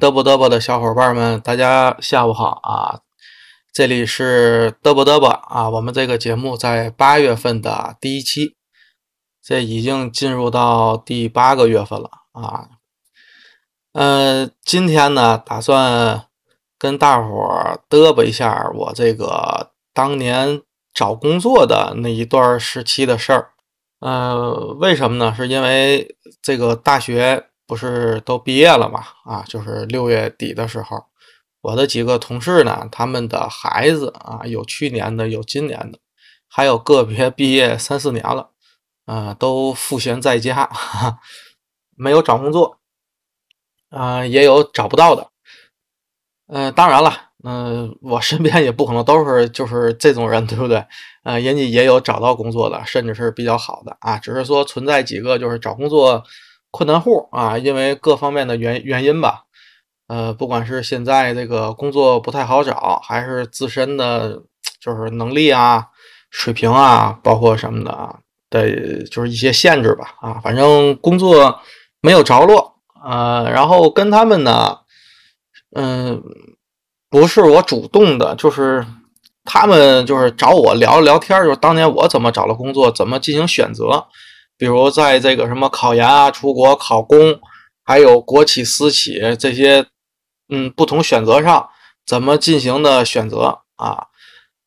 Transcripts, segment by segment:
嘚啵嘚啵的小伙伴们，大家下午好啊！这里是嘚啵嘚啵啊，我们这个节目在八月份的第一期，这已经进入到第八个月份了啊。嗯，今天呢，打算跟大伙儿嘚啵一下我这个当年找工作的那一段时期的事儿。呃，为什么呢？是因为这个大学不是都毕业了嘛？啊，就是六月底的时候，我的几个同事呢，他们的孩子啊，有去年的，有今年的，还有个别毕业三四年了，啊，都赋闲在家，哈哈，没有找工作，啊，也有找不到的。嗯，当然了。嗯，我身边也不可能都是就是这种人，对不对？呃，人家也有找到工作的，甚至是比较好的啊。只是说存在几个就是找工作困难户啊，因为各方面的原原因吧。呃，不管是现在这个工作不太好找，还是自身的就是能力啊、水平啊，包括什么的啊的，就是一些限制吧。啊，反正工作没有着落啊。然后跟他们呢，嗯。不是我主动的，就是他们就是找我聊聊天就是当年我怎么找了工作，怎么进行选择，比如在这个什么考研啊、出国考公，还有国企、私企这些，嗯，不同选择上怎么进行的选择啊？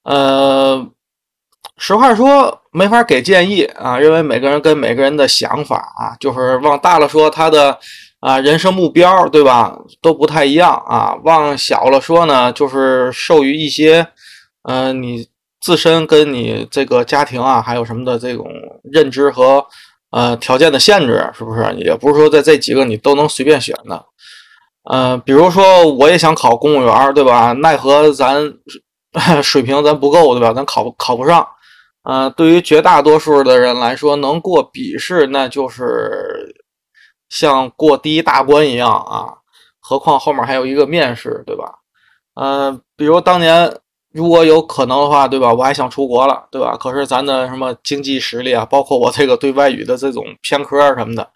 呃，实话说没法给建议啊，因为每个人跟每个人的想法啊，就是往大了说他的。啊，人生目标对吧，都不太一样啊。往小了说呢，就是受于一些，嗯，你自身跟你这个家庭啊，还有什么的这种认知和呃条件的限制，是不是？也不是说在这几个你都能随便选的。嗯，比如说我也想考公务员，对吧？奈何咱 水平咱不够，对吧？咱考考不上。嗯，对于绝大多数的人来说，能过笔试那就是。像过第一大关一样啊，何况后面还有一个面试，对吧？嗯，比如当年如果有可能的话，对吧？我还想出国了，对吧？可是咱的什么经济实力啊，包括我这个对外语的这种偏科什么的，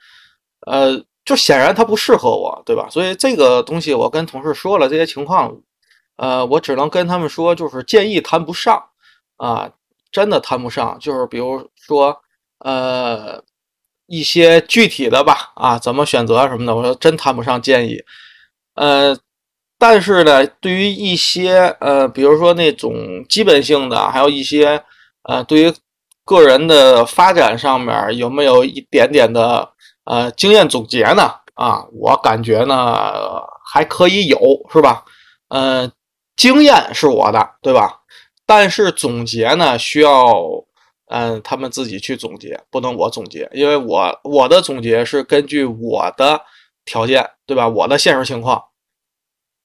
呃，就显然它不适合我，对吧？所以这个东西我跟同事说了这些情况，呃，我只能跟他们说，就是建议谈不上啊，真的谈不上，就是比如说，呃。一些具体的吧，啊，怎么选择什么的，我说真谈不上建议，呃，但是呢，对于一些呃，比如说那种基本性的，还有一些呃，对于个人的发展上面有没有一点点的呃经验总结呢？啊，我感觉呢还可以有，是吧？呃，经验是我的，对吧？但是总结呢需要。嗯，他们自己去总结，不能我总结，因为我我的总结是根据我的条件，对吧？我的现实情况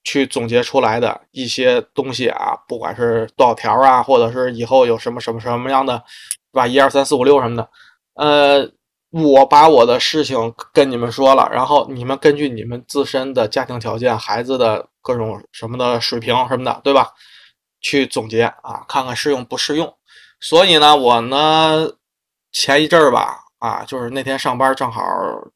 去总结出来的一些东西啊，不管是多少条啊，或者是以后有什么什么什么样的，是吧？一二三四五六什么的，呃，我把我的事情跟你们说了，然后你们根据你们自身的家庭条件、孩子的各种什么的水平什么的，对吧？去总结啊，看看适用不适用。所以呢，我呢前一阵儿吧，啊，就是那天上班正好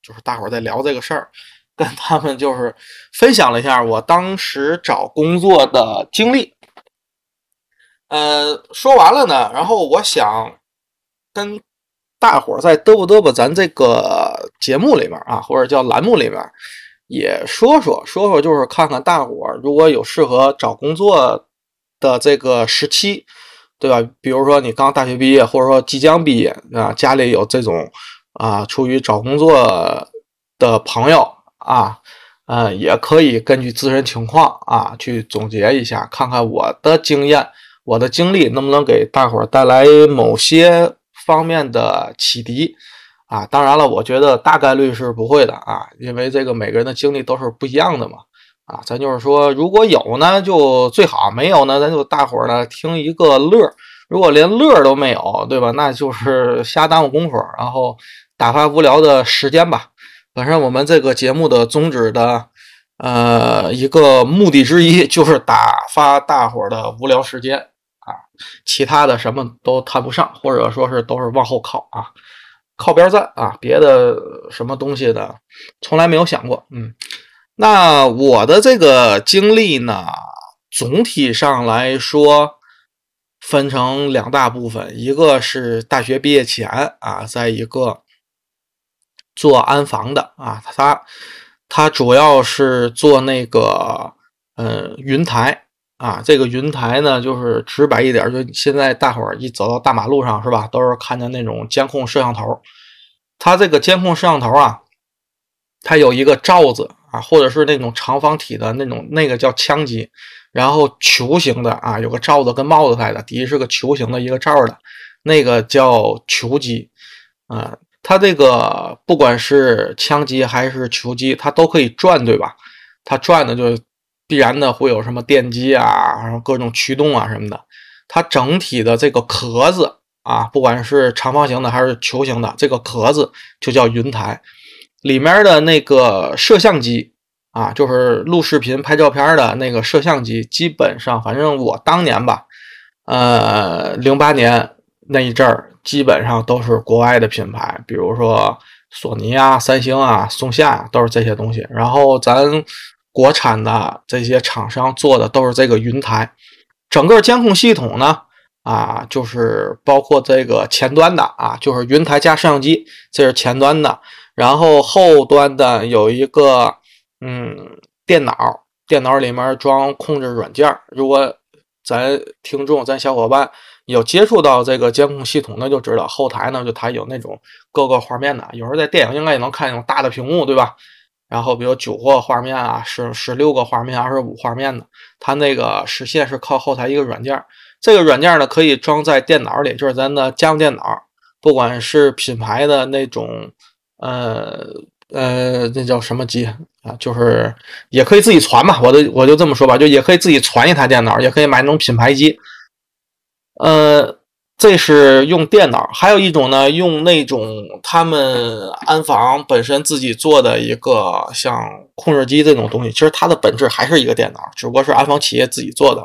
就是大伙儿在聊这个事儿，跟他们就是分享了一下我当时找工作的经历。呃，说完了呢，然后我想跟大伙儿在嘚啵嘚啵咱这个节目里面啊，或者叫栏目里面也说说说说，就是看看大伙儿如果有适合找工作的这个时期。对吧？比如说你刚大学毕业，或者说即将毕业啊，家里有这种啊，出于找工作的朋友啊，呃，也可以根据自身情况啊去总结一下，看看我的经验、我的经历能不能给大伙儿带来某些方面的启迪啊。当然了，我觉得大概率是不会的啊，因为这个每个人的经历都是不一样的嘛。啊，咱就是说，如果有呢，就最好；没有呢，咱就大伙儿呢听一个乐。如果连乐都没有，对吧？那就是瞎耽误功夫，然后打发无聊的时间吧。本身我们这个节目的宗旨的，呃，一个目的之一就是打发大伙儿的无聊时间啊，其他的什么都谈不上，或者说是都是往后靠啊，靠边站啊，别的什么东西的从来没有想过，嗯。那我的这个经历呢，总体上来说分成两大部分，一个是大学毕业前啊，在一个做安防的啊，他他主要是做那个呃云台啊，这个云台呢，就是直白一点，就现在大伙儿一走到大马路上是吧，都是看见那种监控摄像头，它这个监控摄像头啊，它有一个罩子。啊，或者是那种长方体的那种，那个叫枪机，然后球形的啊，有个罩子跟帽子似的，底下是个球形的一个罩的，那个叫球机啊。它这个不管是枪机还是球机，它都可以转，对吧？它转的就必然的会有什么电机啊，然后各种驱动啊什么的。它整体的这个壳子啊，不管是长方形的还是球形的，这个壳子就叫云台。里面的那个摄像机啊，就是录视频、拍照片的那个摄像机，基本上，反正我当年吧，呃，零八年那一阵儿，基本上都是国外的品牌，比如说索尼啊、三星啊、松下啊，都是这些东西。然后咱国产的这些厂商做的都是这个云台，整个监控系统呢，啊，就是包括这个前端的啊，就是云台加摄像机，这是前端的。然后后端的有一个嗯电脑，电脑里面装控制软件。如果咱听众、咱小伙伴有接触到这个监控系统，的就知道后台呢就它有那种各个画面的。有时候在电影应该也能看那种大的屏幕，对吧？然后比如九个画面啊，十十六个画面、二十五画面的，它那个实现是靠后台一个软件。这个软件呢可以装在电脑里，就是咱的家用电脑，不管是品牌的那种。呃呃，那叫什么机啊？就是也可以自己传嘛，我就我就这么说吧，就也可以自己传一台电脑，也可以买那种品牌机。呃，这是用电脑，还有一种呢，用那种他们安防本身自己做的一个像控制机这种东西，其实它的本质还是一个电脑，只不过是安防企业自己做的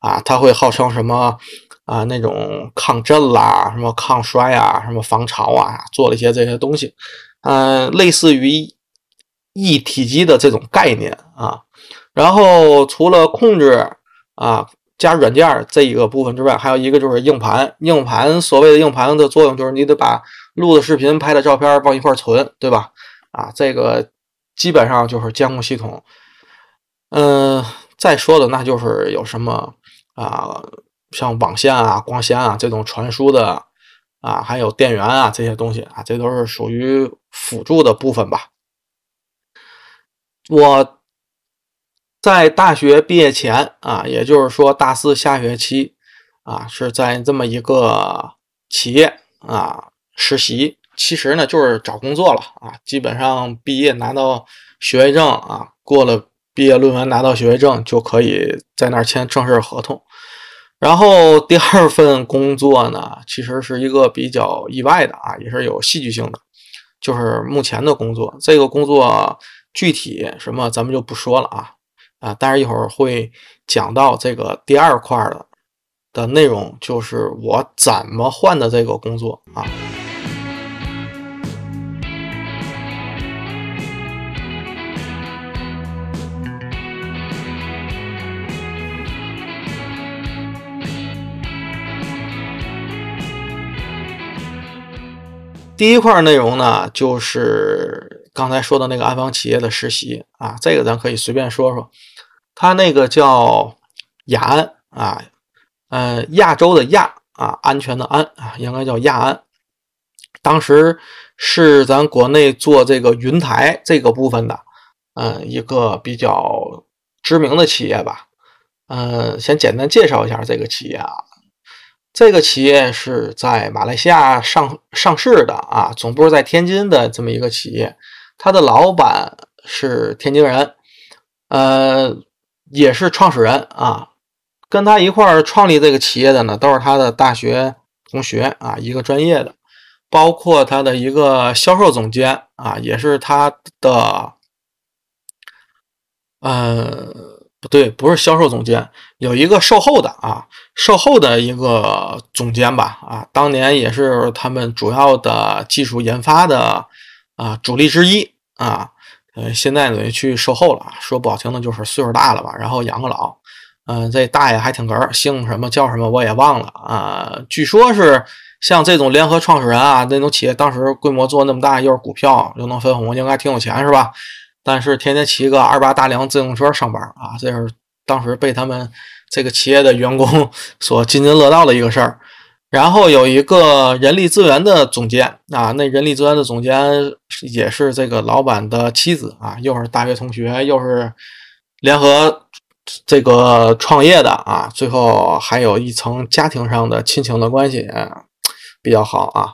啊。它会号称什么啊？那种抗震啦，什么抗摔啊，什么防潮啊，做了一些这些东西。嗯，类似于一体机的这种概念啊，然后除了控制啊加软件这一个部分之外，还有一个就是硬盘。硬盘所谓的硬盘的作用就是你得把录的视频、拍的照片往一块存，对吧？啊，这个基本上就是监控系统。嗯，再说的那就是有什么啊，像网线啊、光纤啊这种传输的。啊，还有电源啊，这些东西啊，这都是属于辅助的部分吧。我在大学毕业前啊，也就是说大四下学期啊，是在这么一个企业啊实习。其实呢，就是找工作了啊。基本上毕业拿到学位证啊，过了毕业论文拿到学位证，就可以在那儿签正式合同。然后第二份工作呢，其实是一个比较意外的啊，也是有戏剧性的，就是目前的工作。这个工作具体什么咱们就不说了啊啊，但是一会儿会讲到这个第二块的的内容，就是我怎么换的这个工作啊。第一块内容呢，就是刚才说的那个安防企业的实习啊，这个咱可以随便说说。他那个叫亚安啊，呃，亚洲的亚啊，安全的安啊，应该叫亚安。当时是咱国内做这个云台这个部分的，嗯，一个比较知名的企业吧。嗯，先简单介绍一下这个企业啊。这个企业是在马来西亚上上市的啊，总部在天津的这么一个企业，他的老板是天津人，呃，也是创始人啊，跟他一块儿创立这个企业的呢，都是他的大学同学啊，一个专业的，包括他的一个销售总监啊，也是他的，呃。不对，不是销售总监，有一个售后的啊，售后的一个总监吧啊，当年也是他们主要的技术研发的啊主力之一啊，呃，现在呢去售后了，说不好听的就是岁数大了吧，然后养个老。嗯，这大爷还挺哏儿，姓什么叫什么我也忘了啊。据说是像这种联合创始人啊，那种企业当时规模做那么大，又是股票又能分红，应该挺有钱是吧？但是天天骑个二八大梁自行车上班啊，这是当时被他们这个企业的员工 所津津乐道的一个事儿。然后有一个人力资源的总监啊，那人力资源的总监也是这个老板的妻子啊，又是大学同学，又是联合这个创业的啊，最后还有一层家庭上的亲情的关系比较好啊，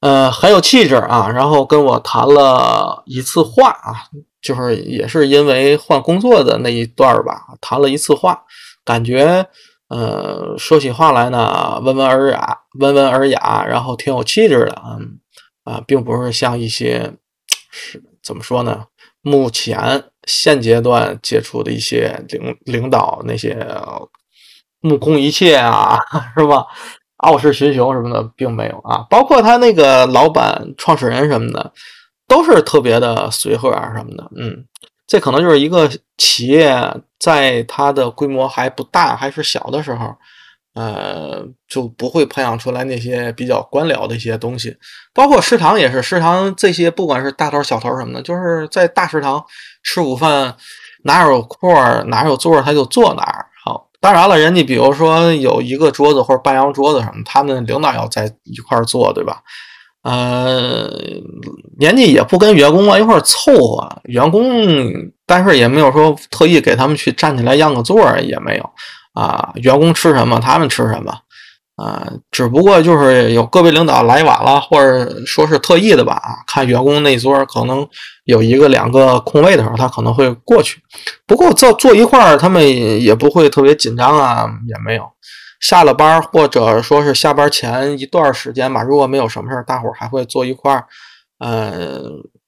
呃，很有气质啊。然后跟我谈了一次话啊，就是也是因为换工作的那一段吧，谈了一次话，感觉。呃，说起话来呢，温文尔雅，温文尔雅，然后挺有气质的，嗯啊，并不是像一些是怎么说呢？目前现阶段接触的一些领领导那些目空一切啊，是吧？傲视群雄什么的，并没有啊。包括他那个老板、创始人什么的，都是特别的随和啊什么的，嗯。这可能就是一个企业在它的规模还不大、还是小的时候，呃，就不会培养出来那些比较官僚的一些东西。包括食堂也是，食堂这些不管是大头小头什么的，就是在大食堂吃午饭，哪有空儿哪有座儿他就坐哪儿。好，当然了，人家比如说有一个桌子或者半张桌子什么，他们领导要在一块儿坐，对吧？呃，年纪也不跟员工啊一块凑合，员工但是也没有说特意给他们去站起来让个座儿，也没有啊。员工吃什么，他们吃什么啊？只不过就是有个别领导来晚了，或者说是特意的吧，看员工那桌可能有一个两个空位的时候，他可能会过去。不过坐坐一块儿，他们也不会特别紧张啊，也没有。下了班或者说是下班前一段时间吧，如果没有什么事儿，大伙儿还会坐一块儿，呃，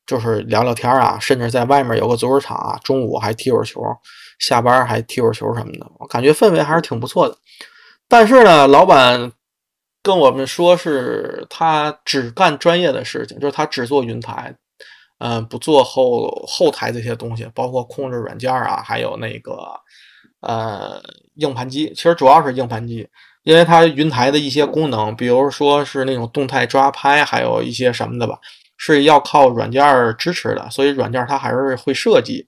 就是聊聊天啊，甚至在外面有个足球场啊，中午还踢会儿球，下班还踢会儿球什么的，我感觉氛围还是挺不错的。但是呢，老板跟我们说是他只干专业的事情，就是他只做云台，嗯，不做后后台这些东西，包括控制软件啊，还有那个。呃，硬盘机其实主要是硬盘机，因为它云台的一些功能，比如说是那种动态抓拍，还有一些什么的吧，是要靠软件支持的，所以软件它还是会设计。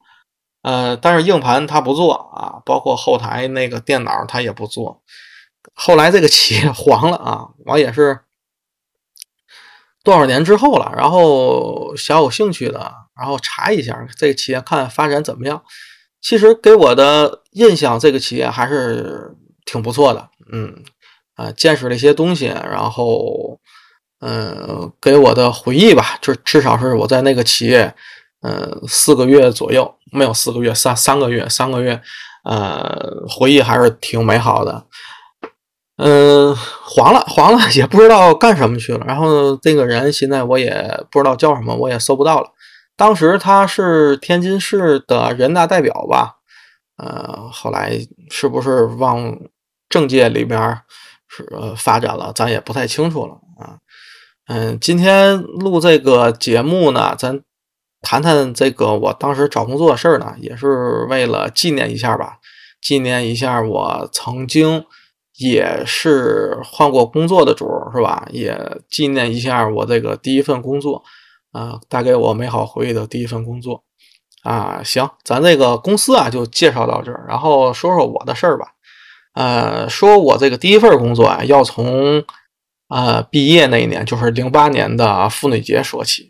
呃，但是硬盘它不做啊，包括后台那个电脑它也不做。后来这个企业 黄了啊，我也是多少年之后了，然后小有兴趣的，然后查一下这个企业看发展怎么样。其实给我的印象，这个企业还是挺不错的，嗯，啊，见识了一些东西，然后，嗯，给我的回忆吧，就至少是我在那个企业，嗯，四个月左右，没有四个月，三三个月，三个月，呃，回忆还是挺美好的，嗯，黄了，黄了，也不知道干什么去了，然后这个人现在我也不知道叫什么，我也搜不到了。当时他是天津市的人大代表吧，呃，后来是不是往政界里边是发展了，咱也不太清楚了啊。嗯，今天录这个节目呢，咱谈谈这个我当时找工作的事儿呢，也是为了纪念一下吧，纪念一下我曾经也是换过工作的主儿，是吧？也纪念一下我这个第一份工作。啊，带给我美好回忆的第一份工作啊，行，咱这个公司啊就介绍到这儿，然后说说我的事儿吧。呃，说我这个第一份工作啊，要从呃毕业那一年，就是零八年的妇女节说起。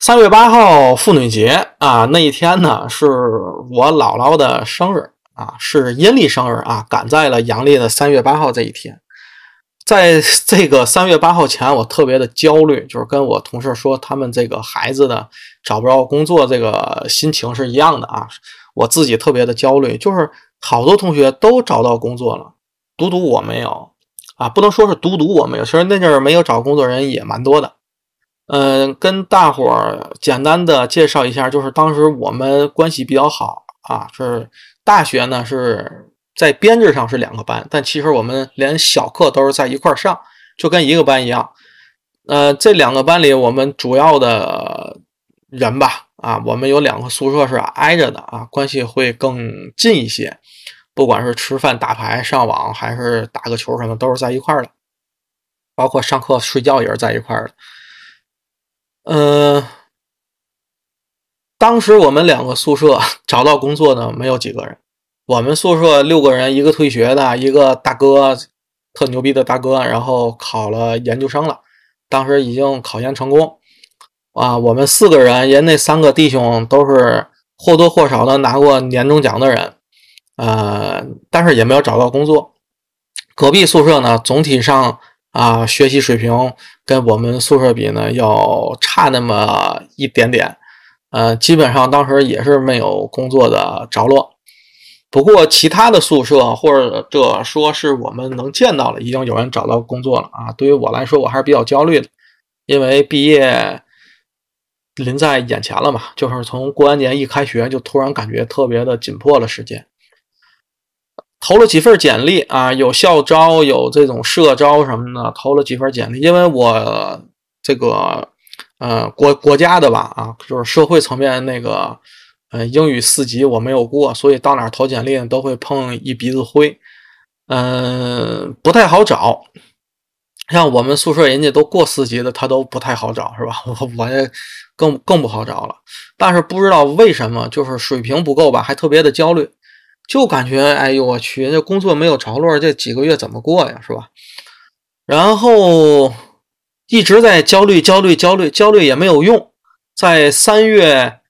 三月八号妇女节啊，那一天呢是我姥姥的生日啊，是阴历生日啊，赶在了阳历的三月八号这一天。在这个三月八号前，我特别的焦虑，就是跟我同事说他们这个孩子的找不着工作，这个心情是一样的啊。我自己特别的焦虑，就是好多同学都找到工作了，独独我没有啊。不能说是独独我没有，其实那阵儿没有找工作人也蛮多的。嗯，跟大伙儿简单的介绍一下，就是当时我们关系比较好啊，是大学呢是。在编制上是两个班，但其实我们连小课都是在一块儿上，就跟一个班一样。呃，这两个班里，我们主要的人吧，啊，我们有两个宿舍是挨着的啊，关系会更近一些。不管是吃饭、打牌、上网，还是打个球什么，都是在一块儿的。包括上课、睡觉也是在一块儿的。嗯，当时我们两个宿舍 找到工作的没有几个人。我们宿舍六个人，一个退学的，一个大哥，特牛逼的大哥，然后考了研究生了，当时已经考研成功。啊，我们四个人，人那三个弟兄都是或多或少的拿过年终奖的人。呃，但是也没有找到工作。隔壁宿舍呢，总体上啊，学习水平跟我们宿舍比呢，要差那么一点点。呃，基本上当时也是没有工作的着落。不过其他的宿舍，或者说是我们能见到了，已经有人找到工作了啊。对于我来说，我还是比较焦虑的，因为毕业临在眼前了嘛，就是从过完年一开学，就突然感觉特别的紧迫了时间。投了几份简历啊，有校招，有这种社招什么的，投了几份简历。因为我这个呃国国家的吧啊，就是社会层面那个英语四级我没有过，所以到哪投简历都会碰一鼻子灰，嗯，不太好找。像我们宿舍人家都过四级的，他都不太好找，是吧？我我这更更不好找了。但是不知道为什么，就是水平不够吧，还特别的焦虑。就感觉，哎呦我去，这工作没有着落，这几个月怎么过呀，是吧？然后一直在焦虑，焦虑，焦虑，焦虑也没有用。在三月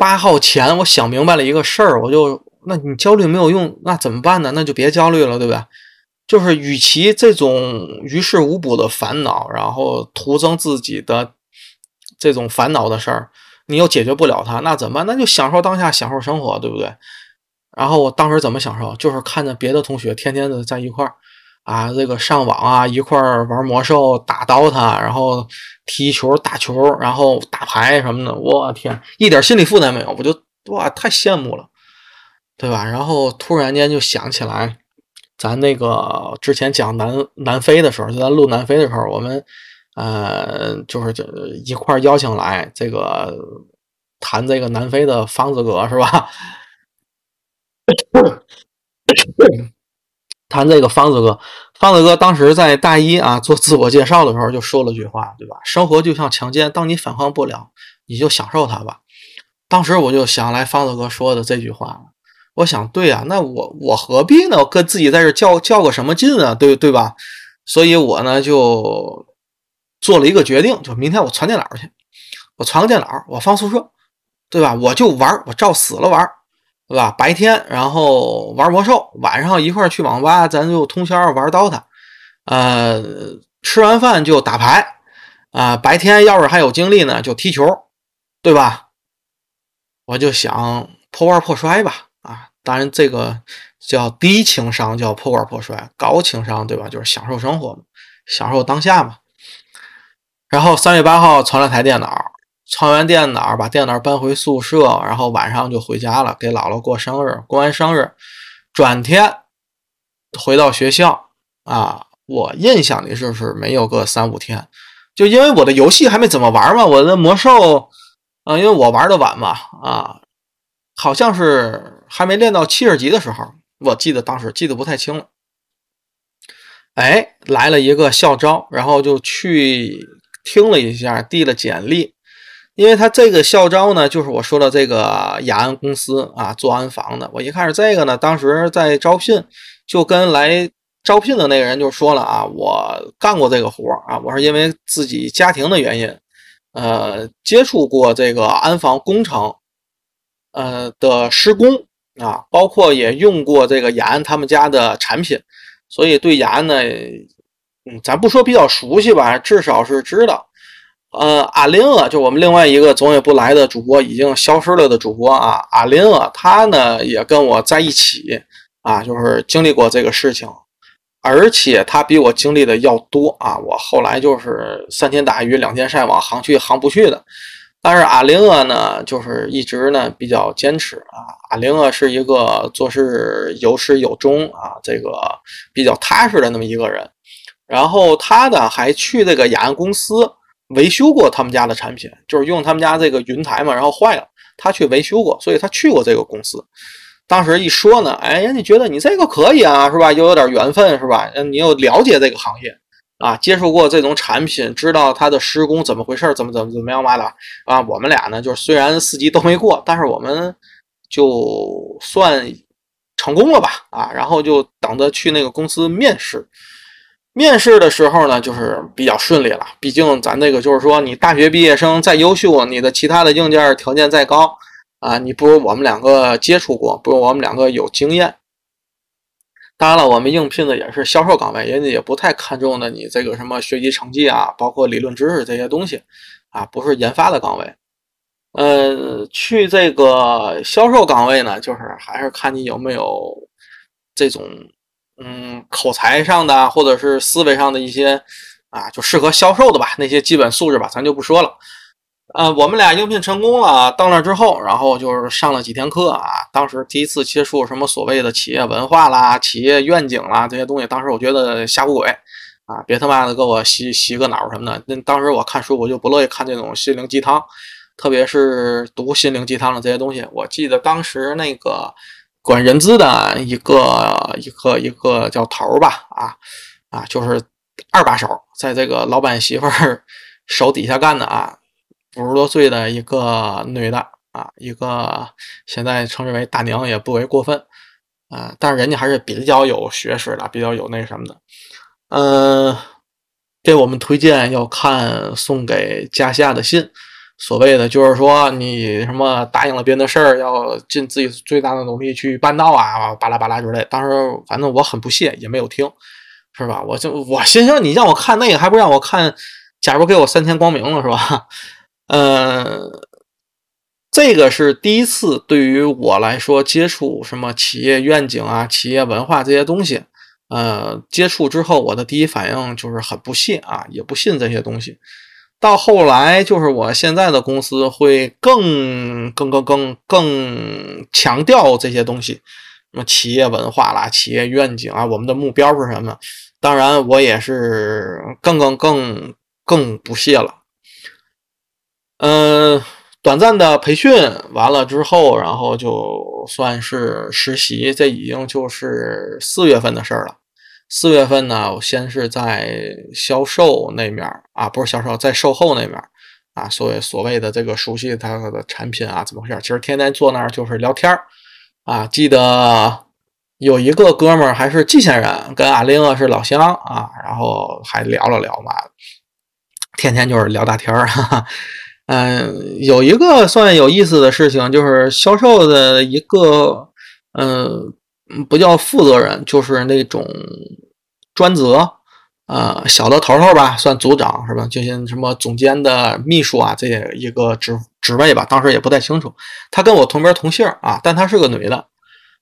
八号前，我想明白了一个事儿，我就，那你焦虑没有用，那怎么办呢？那就别焦虑了，对吧？就是与其这种于事无补的烦恼，然后徒增自己的这种烦恼的事儿，你又解决不了它，那怎么办？那就享受当下，享受生活，对不对？然后我当时怎么享受？就是看着别的同学天天的在一块儿啊，这个上网啊，一块儿玩魔兽、打 DOTA，然后踢球、打球，然后打牌什么的。我天，一点心理负担没有，我就哇，太羡慕了，对吧？然后突然间就想起来，咱那个之前讲南南非的时候，就咱录南非的时候，我们呃，就是这一块邀请来这个谈这个南非的方子哥，是吧？谈这个方子哥，方子哥当时在大一啊做自我介绍的时候就说了句话，对吧？生活就像强奸，当你反抗不了，你就享受它吧。当时我就想来方子哥说的这句话了，我想对啊，那我我何必呢？跟自己在这较较个什么劲啊？对对吧？所以我呢就做了一个决定，就明天我传电脑去，我传个电脑，我放宿舍，对吧？我就玩，我照死了玩。对吧？白天然后玩魔兽，晚上一块去网吧，咱就通宵玩 DOTA。呃，吃完饭就打牌。啊，白天要是还有精力呢，就踢球，对吧？我就想破罐破摔吧。啊，当然这个叫低情商，叫破罐破摔；高情商，对吧？就是享受生活嘛，享受当下嘛。然后三月八号传了台电脑。抄完电脑，把电脑搬回宿舍，然后晚上就回家了，给姥姥过生日。过完生日，转天回到学校啊。我印象里就是没有个三五天，就因为我的游戏还没怎么玩嘛，我的魔兽啊，因为我玩的晚嘛啊，好像是还没练到七十级的时候，我记得当时记得不太清了。哎，来了一个校招，然后就去听了一下，递了简历。因为他这个校招呢，就是我说的这个雅安公司啊，做安防的。我一开始这个呢，当时在招聘，就跟来招聘的那个人就说了啊，我干过这个活啊，我是因为自己家庭的原因，呃，接触过这个安防工程，呃的施工啊，包括也用过这个雅安他们家的产品，所以对雅安呢，嗯，咱不说比较熟悉吧，至少是知道。呃，阿林啊，就我们另外一个总也不来的主播，已经消失了的主播啊，阿林啊，他呢也跟我在一起啊，就是经历过这个事情，而且他比我经历的要多啊。我后来就是三天打鱼两天晒网，行去行不去的。但是阿林啊呢，就是一直呢比较坚持啊。阿林啊是一个做事有始有终啊，这个比较踏实的那么一个人。然后他呢还去这个雅安公司。维修过他们家的产品，就是用他们家这个云台嘛，然后坏了，他去维修过，所以他去过这个公司。当时一说呢，哎，人家觉得你这个可以啊，是吧？又有点缘分，是吧？你又了解这个行业啊，接触过这种产品，知道它的施工怎么回事，怎么怎么怎么样嘛的啊。我们俩呢，就是虽然四级都没过，但是我们就算成功了吧啊。然后就等着去那个公司面试。面试的时候呢，就是比较顺利了。毕竟咱这个就是说，你大学毕业生再优秀，你的其他的硬件条件再高。啊，你不如我们两个接触过，不如我们两个有经验。当然了，我们应聘的也是销售岗位，人家也不太看重的你这个什么学习成绩啊，包括理论知识这些东西啊，不是研发的岗位。呃，去这个销售岗位呢，就是还是看你有没有这种嗯口才上的或者是思维上的一些啊，就适合销售的吧，那些基本素质吧，咱就不说了。呃，我们俩应聘成功了，到那之后，然后就是上了几天课啊。当时第一次接触什么所谓的企业文化啦、企业愿景啦这些东西，当时我觉得瞎胡鬼啊，别他妈的给我洗洗个脑什么的。那当时我看书，我就不乐意看这种心灵鸡汤，特别是读心灵鸡汤的这些东西。我记得当时那个管人资的一个一个一个叫头吧，啊啊，就是二把手，在这个老板媳妇儿 手底下干的啊。五十多岁的一个女的啊，一个现在称之为大娘也不为过分啊，但是人家还是比较有学识的，比较有那什么的，嗯，给我们推荐要看送给家下的信，所谓的就是说你什么答应了别人的事儿，要尽自己最大的努力去办到啊，巴拉巴拉之类。当时反正我很不屑，也没有听，是吧？我就我心想，你让我看那个，还不让我看？假如给我三天光明了，是吧？呃，这个是第一次对于我来说接触什么企业愿景啊、企业文化这些东西。呃，接触之后，我的第一反应就是很不屑啊，也不信这些东西。到后来，就是我现在的公司会更、更、更、更、更强调这些东西，什么企业文化啦、企业愿景啊，我们的目标是什么？当然，我也是更、更、更、更不屑了。嗯，短暂的培训完了之后，然后就算是实习，这已经就是四月份的事儿了。四月份呢，我先是在销售那面啊，不是销售，在售后那面啊，所谓所谓的这个熟悉他的产品啊，怎么回事？其实天天坐那儿就是聊天儿啊。记得有一个哥们儿还是蓟县人，跟阿玲是老乡啊，然后还聊了聊嘛，天天就是聊大天儿。嗯，有一个算有意思的事情，就是销售的一个，嗯，不叫负责人，就是那种专责，呃，小的头头吧，算组长是吧？就像什么总监的秘书啊，这些一个职职位吧，当时也不太清楚。她跟我同名同姓啊，但她是个女的，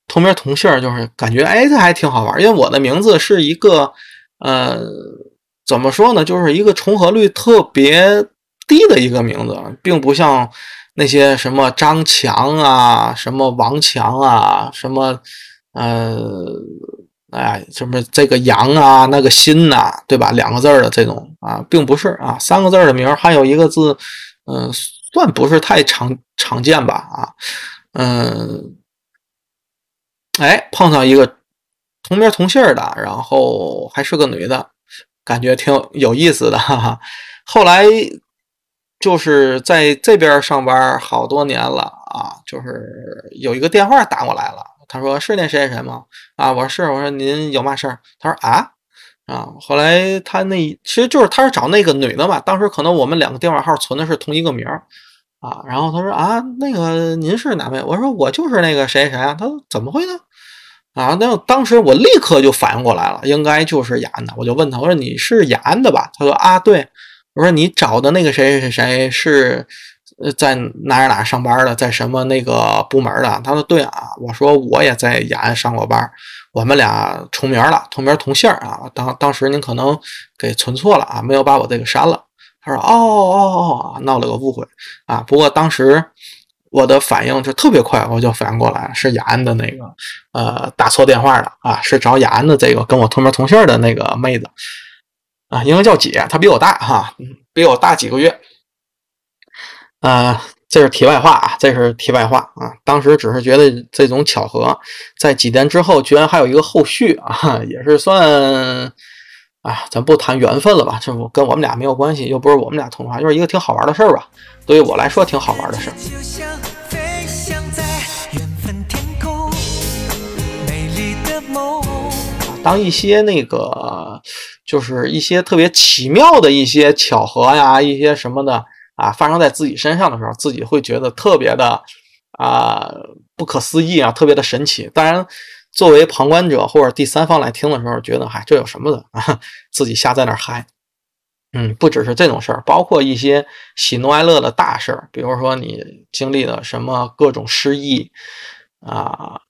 同名同姓就是感觉，哎，这还挺好玩，因为我的名字是一个，呃，怎么说呢，就是一个重合率特别。低的一个名字，并不像那些什么张强啊、什么王强啊、什么呃，哎，什么这个阳啊、那个新呐，对吧？两个字的这种啊，并不是啊，三个字的名还有一个字，嗯，算不是太常常见吧？啊，嗯，哎，碰上一个同名同姓的，然后还是个女的，感觉挺有意思的，哈哈。后来。就是在这边上班好多年了啊，就是有一个电话打过来了，他说是那谁谁谁吗？啊，我说是，我说您有嘛事儿？他说啊啊，后来他那其实就是他是找那个女的嘛，当时可能我们两个电话号存的是同一个名儿啊，然后他说啊，那个您是哪位？我说我就是那个谁谁谁啊，他说怎么会呢？啊，那当时我立刻就反应过来了，应该就是雅安的，我就问他，我说你是雅安的吧？他说啊，对。我说你找的那个谁谁谁是在哪儿哪上班的，在什么那个部门的？他说对啊。我说我也在雅安上过班，我们俩重名了，同名同姓啊。当当时您可能给存错了啊，没有把我这个删了。他说哦哦哦，闹了个误会啊。不过当时我的反应就特别快，我就反应过来是雅安的那个呃打错电话了啊，是找雅安的这个跟我同名同姓的那个妹子。啊，应该叫姐，她比我大哈，比我大几个月。啊，这是题外话啊，这是题外话啊。当时只是觉得这种巧合，在几年之后居然还有一个后续啊，也是算。啊，咱不谈缘分了吧，这不跟我们俩没有关系，又不是我们俩通话，就是一个挺好玩的事儿吧。对于我来说，挺好玩的事儿。当一些那个，就是一些特别奇妙的一些巧合呀，一些什么的啊，发生在自己身上的时候，自己会觉得特别的啊不可思议啊，特别的神奇。当然。作为旁观者或者第三方来听的时候，觉得嗨，这有什么的啊？自己瞎在那嗨。嗯，不只是这种事儿，包括一些喜怒哀乐的大事儿，比如说你经历了什么各种失意啊，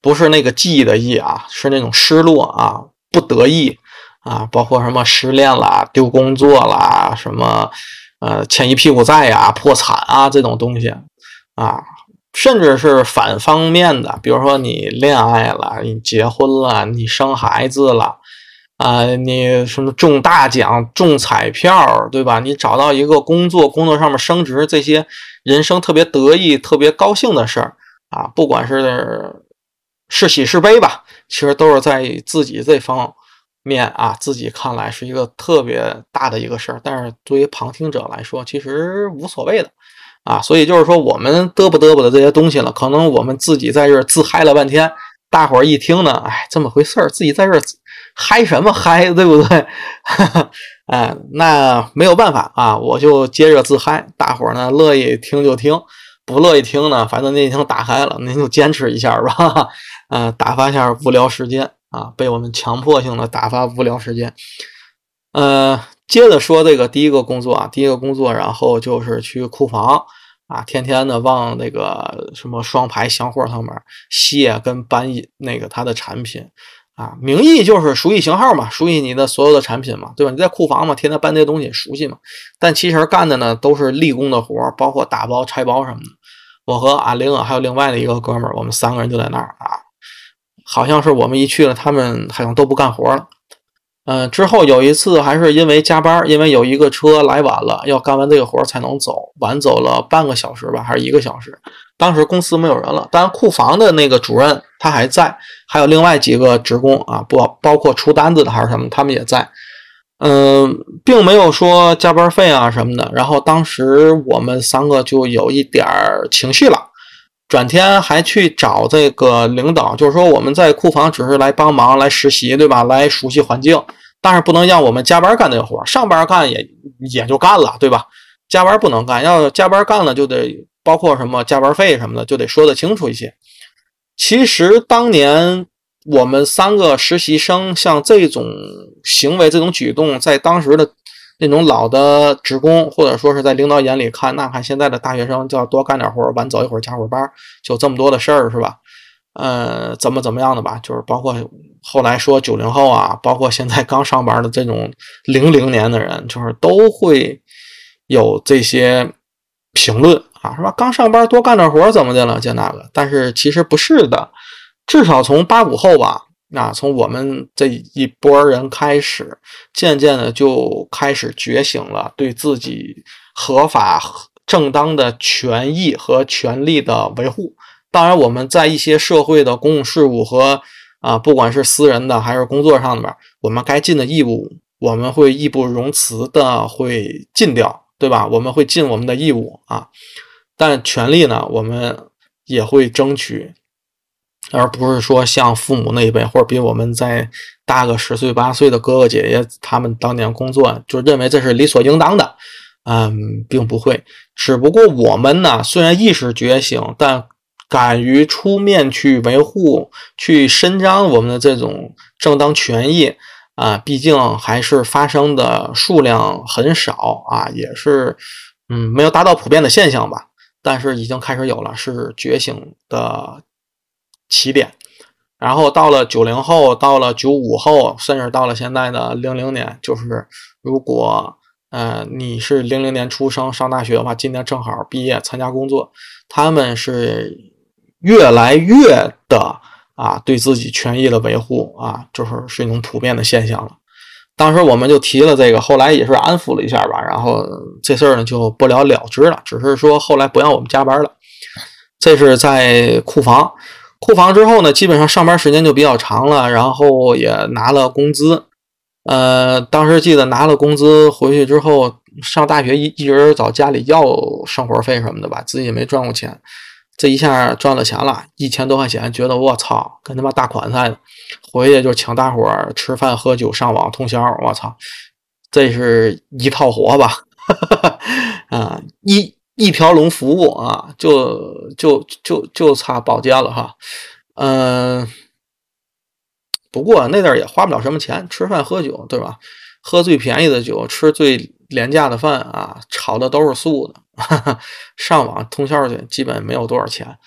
不是那个记忆的忆啊，是那种失落啊、不得意啊，包括什么失恋啦、丢工作啦、什么呃欠一屁股债呀、破产啊这种东西啊。甚至是反方面的，比如说你恋爱了，你结婚了，你生孩子了，啊，你什么中大奖、中彩票，对吧？你找到一个工作，工作上面升职，这些人生特别得意、特别高兴的事儿啊，不管是是喜是悲吧，其实都是在自己这方面啊，自己看来是一个特别大的一个事儿，但是对于旁听者来说，其实无所谓的。啊，所以就是说，我们嘚啵嘚啵的这些东西了，可能我们自己在这自嗨了半天，大伙儿一听呢，哎，这么回事儿，自己在这嗨什么嗨，对不对？哎，那没有办法啊，我就接着自嗨，大伙儿呢乐意听就听，不乐意听呢，反正您已经打开了，您就坚持一下吧，嗯，打发一下无聊时间啊，被我们强迫性的打发无聊时间，呃。接着说这个第一个工作啊，第一个工作，然后就是去库房啊，天天的往那个什么双排箱货上面卸跟搬那个他的产品啊，名义就是熟悉型号嘛，熟悉你的所有的产品嘛，对吧？你在库房嘛，天天搬这些东西熟悉嘛，但其实干的呢都是立功的活，包括打包拆包什么的。我和阿玲还有另外的一个哥们儿，我们三个人就在那儿啊，好像是我们一去了，他们好像都不干活了。嗯，之后有一次还是因为加班，因为有一个车来晚了，要干完这个活才能走，晚走了半个小时吧，还是一个小时。当时公司没有人了，但库房的那个主任他还在，还有另外几个职工啊，不包括出单子的还是什么，他们也在。嗯，并没有说加班费啊什么的。然后当时我们三个就有一点情绪了。转天还去找这个领导，就是说我们在库房只是来帮忙、来实习，对吧？来熟悉环境，但是不能让我们加班干这个活儿上班干也也就干了，对吧？加班不能干，要加班干了就得包括什么加班费什么的，就得说得清楚一些。其实当年我们三个实习生像这种行为、这种举动，在当时的。那种老的职工，或者说是在领导眼里看，那看现在的大学生就要多干点活，晚走一会儿加会儿班，就这么多的事儿，是吧？呃，怎么怎么样的吧？就是包括后来说九零后啊，包括现在刚上班的这种零零年的人，就是都会有这些评论啊，是吧？刚上班多干点活怎么的了？就那个，但是其实不是的，至少从八五后吧。那从我们这一波人开始，渐渐的就开始觉醒了，对自己合法正当的权益和权利的维护。当然，我们在一些社会的公共事务和啊，不管是私人的还是工作上面，我们该尽的义务，我们会义不容辞的会尽掉，对吧？我们会尽我们的义务啊，但权利呢，我们也会争取。而不是说像父母那一辈，或者比我们再大个十岁八岁的哥哥姐姐，他们当年工作就认为这是理所应当的，嗯，并不会。只不过我们呢，虽然意识觉醒，但敢于出面去维护、去伸张我们的这种正当权益啊，毕竟还是发生的数量很少啊，也是嗯，没有达到普遍的现象吧。但是已经开始有了，是觉醒的。起点，然后到了九零后，到了九五后，甚至到了现在的零零年，就是如果呃你是零零年出生上大学的话，今年正好毕业参加工作，他们是越来越的啊对自己权益的维护啊，就是是一种普遍的现象了。当时我们就提了这个，后来也是安抚了一下吧，然后这事儿呢就不了了之了，只是说后来不让我们加班了。这是在库房，库房之后呢，基本上上班时间就比较长了，然后也拿了工资。呃，当时记得拿了工资回去之后，上大学一一直找家里要生活费什么的吧，自己也没赚过钱。这一下赚了钱了，一千多块钱，觉得我操，跟他妈大款似的。回去就请大伙儿吃饭喝酒上网通宵，我操，这是一套活吧？啊，一一条龙服务啊，就就就就差保洁了哈。嗯，不过那阵儿也花不了什么钱，吃饭喝酒，对吧？喝最便宜的酒，吃最廉价的饭啊，炒的都是素的。哈 哈上网通宵去，基本没有多少钱。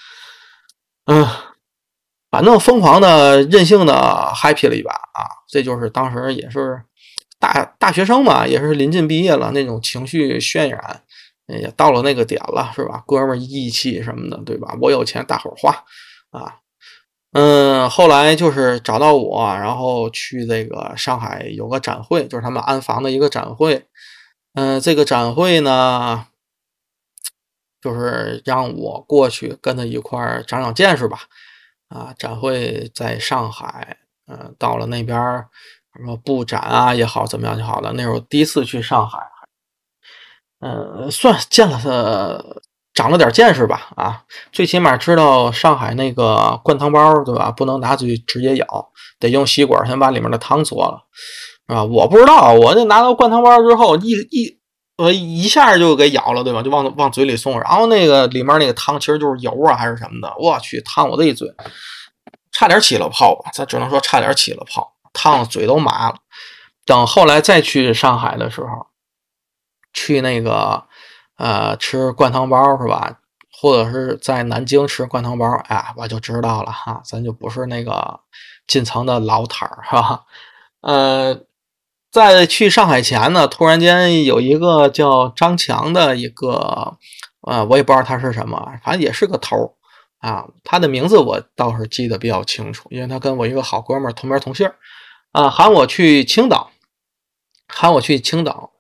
嗯，反正疯狂的、任性的 happy 了一把啊！这就是当时也是大大学生嘛，也是临近毕业了，那种情绪渲染也到了那个点了，是吧？哥们儿义气什么的，对吧？我有钱，大伙儿花啊！嗯，后来就是找到我，然后去这个上海有个展会，就是他们安防的一个展会。嗯，这个展会呢。就是让我过去跟他一块儿长长见识吧，啊，展会在上海，嗯，到了那边什么布展啊也好，怎么样就好了。那时候第一次去上海，嗯，算见了他，长了点见识吧，啊，最起码知道上海那个灌汤包，对吧？不能拿嘴直接咬，得用吸管先把里面的汤嘬了，啊？我不知道，我那拿到灌汤包之后，一一。我一下就给咬了，对吧？就往往嘴里送，然后那个里面那个汤其实就是油啊，还是什么的。我去，烫我这一嘴，差点起了泡？咱只能说差点起了泡，烫嘴都麻了。等后来再去上海的时候，去那个呃吃灌汤包是吧？或者是在南京吃灌汤包，哎，我就知道了哈，咱就不是那个进城的老摊儿，是吧？呃。在去上海前呢，突然间有一个叫张强的一个，呃，我也不知道他是什么，反正也是个头儿啊。他的名字我倒是记得比较清楚，因为他跟我一个好哥们同名同姓啊，喊我去青岛，喊我去青岛。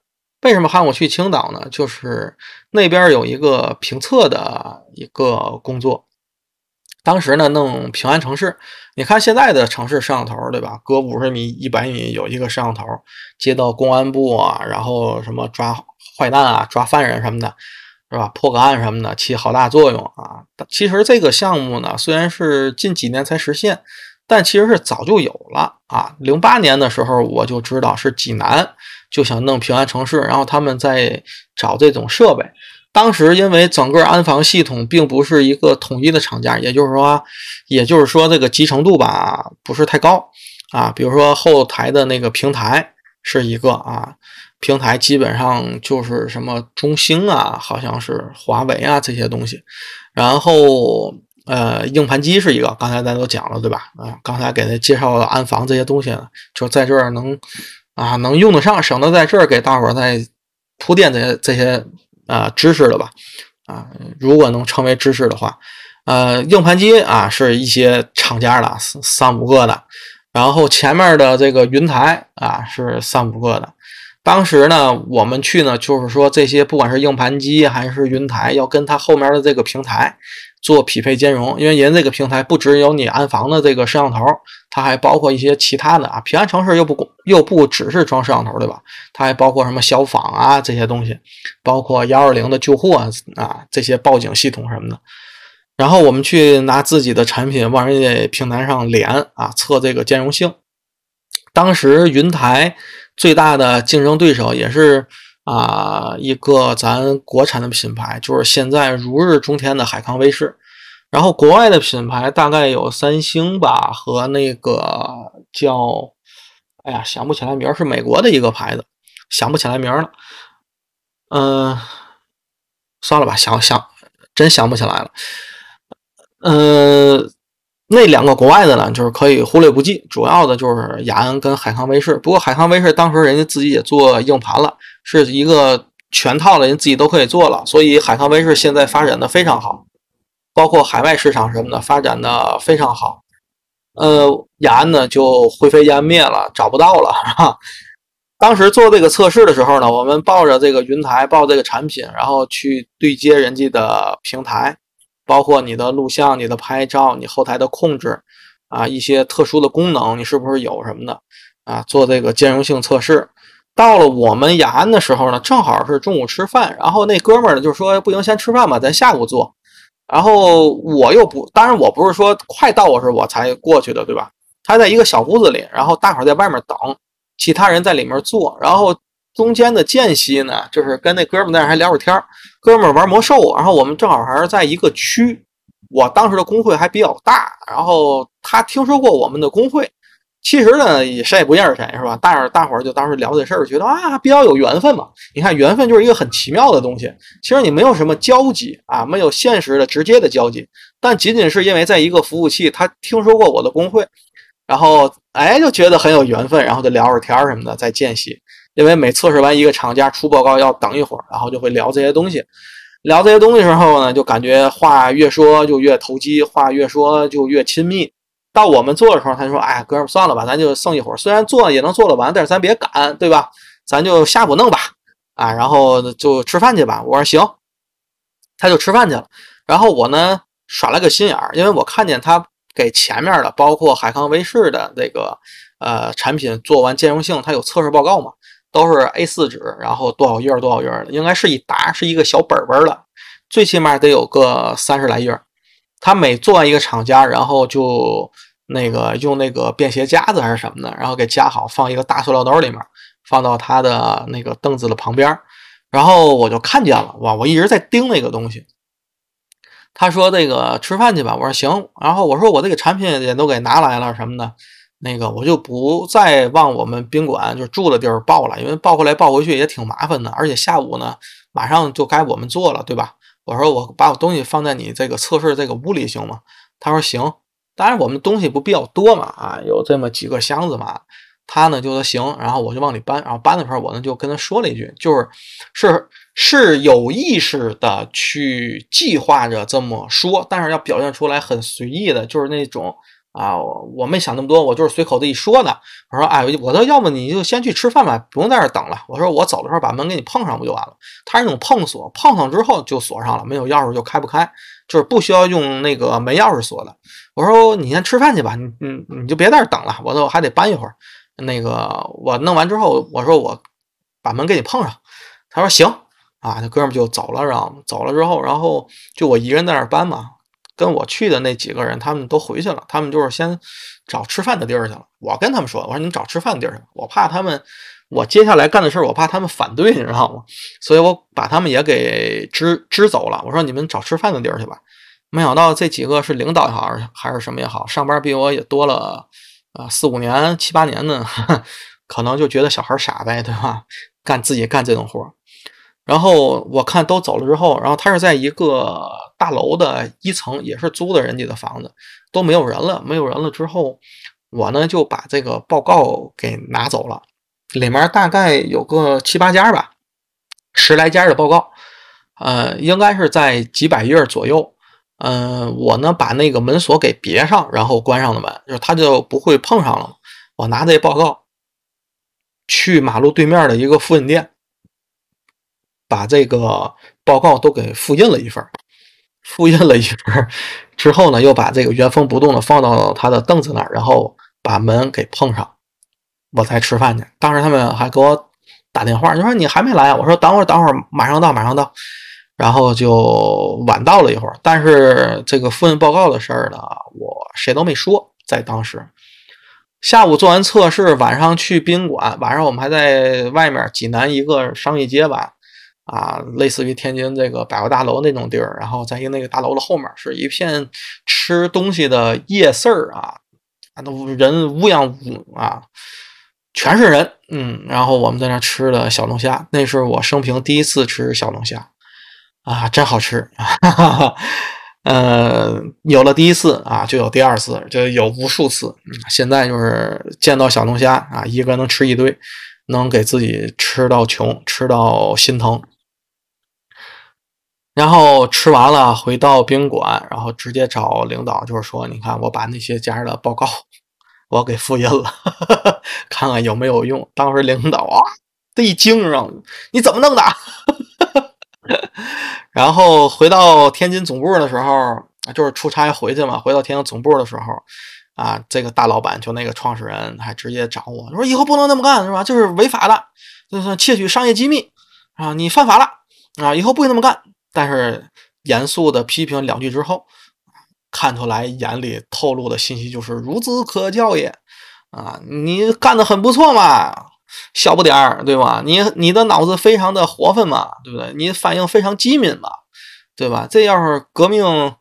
为什么喊我去青岛呢？就是那边有一个评测的一个工作。当时呢，弄平安城市，你看现在的城市摄像头，对吧？隔五十米、一百米有一个摄像头，接到公安部啊，然后什么抓坏蛋啊、抓犯人什么的，是吧？破个案什么的，起好大作用啊。其实这个项目呢，虽然是近几年才实现，但其实是早就有了啊。零八年的时候，我就知道是济南就想弄平安城市，然后他们在找这种设备。当时因为整个安防系统并不是一个统一的厂家，也就是说，也就是说这个集成度吧不是太高啊。比如说后台的那个平台是一个啊，平台基本上就是什么中兴啊，好像是华为啊这些东西。然后呃，硬盘机是一个，刚才咱都讲了对吧？啊，刚才给他介绍了安防这些东西，就在这儿能啊能用得上，省得在这儿给大伙儿再铺垫这些这些。啊，知识了吧？啊，如果能成为知识的话，呃，硬盘机啊，是一些厂家的三五个的，然后前面的这个云台啊，是三五个的。当时呢，我们去呢，就是说这些不管是硬盘机还是云台，要跟它后面的这个平台。做匹配兼容，因为人这个平台不只有你安防的这个摄像头，它还包括一些其他的啊。平安城市又不又不只是装摄像头，对吧？它还包括什么消防啊这些东西，包括幺二零的救护啊啊这些报警系统什么的。然后我们去拿自己的产品往人家平台上连啊，测这个兼容性。当时云台最大的竞争对手也是。啊，一个咱国产的品牌，就是现在如日中天的海康威视。然后国外的品牌大概有三星吧，和那个叫，哎呀，想不起来名儿，是美国的一个牌子，想不起来名儿了。嗯，算了吧，想想真想不起来了。嗯。那两个国外的呢，就是可以忽略不计，主要的就是雅安跟海康威视。不过海康威视当时人家自己也做硬盘了，是一个全套的，人自己都可以做了，所以海康威视现在发展的非常好，包括海外市场什么的发展的非常好。呃，雅安呢就灰飞烟灭了，找不到了，哈？当时做这个测试的时候呢，我们抱着这个云台，抱这个产品，然后去对接人家的平台，包括你的录像、你的拍照、你后台的控制啊，一些特殊的功能，你是不是有什么的啊？做这个兼容性测试。到了我们雅安的时候呢，正好是中午吃饭，然后那哥们儿呢就说不行，先吃饭吧，咱下午做。然后我又不，当然我不是说快到我时候我才过去的，对吧？他在一个小屋子里，然后大伙在外面等，其他人在里面做。然后中间的间隙呢，就是跟那哥们在那还聊会儿天哥们儿玩魔兽，然后我们正好还是在一个区。我当时的工会还比较大，然后他听说过我们的工会。其实呢，也谁也不认识谁，是吧？但是大伙儿就当时聊这事儿，觉得啊，比较有缘分嘛。你看，缘分就是一个很奇妙的东西。其实你没有什么交集啊，没有现实的直接的交集，但仅仅是因为在一个服务器，他听说过我的工会，然后哎，就觉得很有缘分，然后就聊会儿天儿什么的，在间隙。因为每测试完一个厂家出报告要等一会儿，然后就会聊这些东西。聊这些东西时候呢，就感觉话越说就越投机，话越说就越亲密。到我们做的时候，他就说：“哎，哥们，算了吧，咱就剩一会儿。虽然做也能做得完，但是咱别赶，对吧？咱就下午弄吧。啊，然后就吃饭去吧。”我说：“行。”他就吃饭去了。然后我呢，耍了个心眼儿，因为我看见他给前面的，包括海康威视的这个呃产品做完兼容性，他有测试报告嘛，都是 A4 纸，然后多少页多少页的，应该是一沓，是一个小本本的，最起码得有个三十来页。他每做完一个厂家，然后就。那个用那个便携夹子还是什么的，然后给夹好，放一个大塑料兜里面，放到他的那个凳子的旁边。然后我就看见了，哇！我一直在盯那个东西。他说：“那个吃饭去吧。”我说：“行。”然后我说：“我这个产品也都给拿来了什么的，那个我就不再往我们宾馆就住的地儿报了，因为报过来报回去也挺麻烦的。而且下午呢，马上就该我们做了，对吧？”我说：“我把我东西放在你这个测试这个屋里行吗？”他说：“行。”当然，我们东西不比较多嘛，啊，有这么几个箱子嘛。他呢就说行，然后我就往里搬，然后搬的时候我呢就跟他说了一句，就是是是有意识的去计划着这么说，但是要表现出来很随意的，就是那种啊，我我没想那么多，我就是随口的一说的。我说哎，我说要不你就先去吃饭吧，不用在这等了。我说我走的时候把门给你碰上不就完了？他是那种碰锁，碰上之后就锁上了，没有钥匙就开不开。就是不需要用那个门钥匙锁的。我说你先吃饭去吧，你你你就别在这等了，我说我还得搬一会儿。那个我弄完之后，我说我把门给你碰上。他说行啊，那哥们就走了，然后走了之后，然后就我一个人在那搬嘛。跟我去的那几个人他们都回去了，他们就是先找吃饭的地儿去了。我跟他们说，我说你们找吃饭的地儿去，我怕他们。我接下来干的事儿，我怕他们反对，你知道吗？所以我把他们也给支支走了。我说你们找吃饭的地儿去吧。没想到这几个是领导也好，还是什么也好，上班比我也多了啊四五年、七八年呢，可能就觉得小孩傻呗，对吧？干自己干这种活儿。然后我看都走了之后，然后他是在一个大楼的一层，也是租的人家的房子，都没有人了。没有人了之后，我呢就把这个报告给拿走了。里面大概有个七八家吧，十来家的报告，呃，应该是在几百页左右。嗯，我呢把那个门锁给别上，然后关上了门，就是他就不会碰上了。我拿这报告去马路对面的一个复印店，把这个报告都给复印了一份复印了一份之后呢，又把这个原封不动的放到他的凳子那儿，然后把门给碰上。我才吃饭去，当时他们还给我打电话，你说你还没来啊？我说等会儿，等会儿，马上到，马上到。然后就晚到了一会儿。但是这个复印报告的事儿呢，我谁都没说。在当时，下午做完测试，晚上去宾馆，晚上我们还在外面济南一个商业街吧，啊，类似于天津这个百货大楼那种地儿。然后在一个那个大楼的后面，是一片吃东西的夜市儿啊，都人乌泱乌啊。全是人，嗯，然后我们在那吃的小龙虾，那是我生平第一次吃小龙虾，啊，真好吃，哈哈，呃，有了第一次啊，就有第二次，就有无数次，现在就是见到小龙虾啊，一个能吃一堆，能给自己吃到穷，吃到心疼，然后吃完了回到宾馆，然后直接找领导，就是说，你看我把那些家的报告我给复印了，看看有没有用。当时领导啊，这一惊啊，你怎么弄的？然后回到天津总部的时候，就是出差回去嘛。回到天津总部的时候，啊，这个大老板就那个创始人还直接找我说：“以后不能那么干，是吧？就是违法的，就是窃取商业机密啊，你犯法了啊，以后不会那么干。”但是严肃的批评两句之后，看出来眼里透露的信息就是“孺子可教也”，啊，你干的很不错嘛。小不点儿，对吧？你你的脑子非常的活泛嘛，对不对？你反应非常机敏嘛，对吧？这要是革命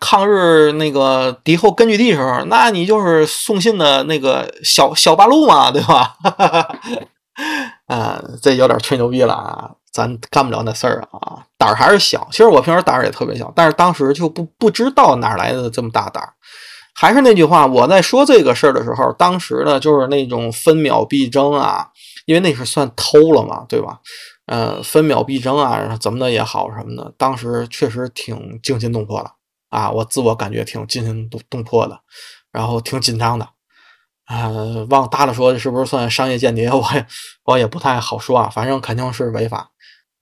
抗日那个敌后根据地时候，那你就是送信的那个小小八路嘛，对吧？啊，这有点吹牛逼了啊，咱干不了那事儿啊，胆儿还是小。其实我平时胆儿也特别小，但是当时就不不知道哪来的这么大胆儿。还是那句话，我在说这个事儿的时候，当时呢就是那种分秒必争啊，因为那是算偷了嘛，对吧？呃，分秒必争啊，怎么的也好什么的，当时确实挺惊心动魄的啊，我自我感觉挺惊心动动魄的，然后挺紧张的啊。往大了说，是不是算商业间谍？我也我也不太好说啊，反正肯定是违法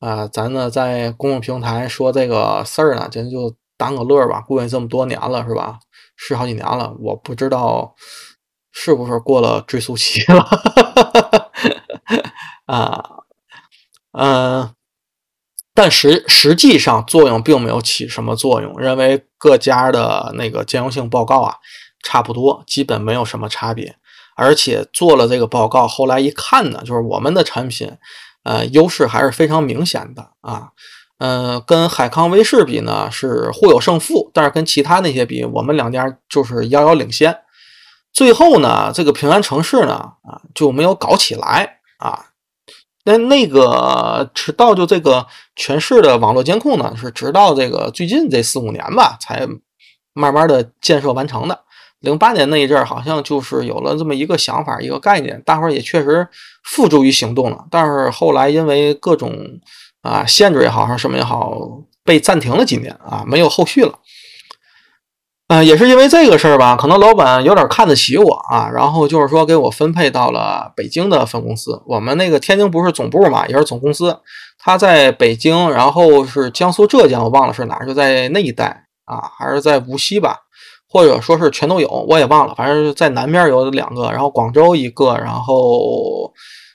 啊。咱呢在公共平台说这个事儿呢，咱就当个乐儿吧，过去这么多年了，是吧？是好几年了，我不知道是不是过了追溯期了 啊，嗯，但实实际上作用并没有起什么作用，认为各家的那个兼容性报告啊差不多，基本没有什么差别，而且做了这个报告，后来一看呢，就是我们的产品，呃，优势还是非常明显的啊。嗯，跟海康威视比呢是互有胜负，但是跟其他那些比，我们两家就是遥遥领先。最后呢，这个平安城市呢啊就没有搞起来啊。那那个直到就这个全市的网络监控呢，是直到这个最近这四五年吧，才慢慢的建设完成的。零八年那一阵儿，好像就是有了这么一个想法，一个概念，大伙儿也确实付诸于行动了。但是后来因为各种。啊，限制也好，还是什么也好，被暂停了几年啊，没有后续了。嗯，也是因为这个事儿吧，可能老板有点看得起我啊，然后就是说给我分配到了北京的分公司。我们那个天津不是总部嘛，也是总公司，他在北京，然后是江苏、浙江，我忘了是哪，就在那一带啊，还是在无锡吧，或者说是全都有，我也忘了，反正在南边有两个，然后广州一个，然后。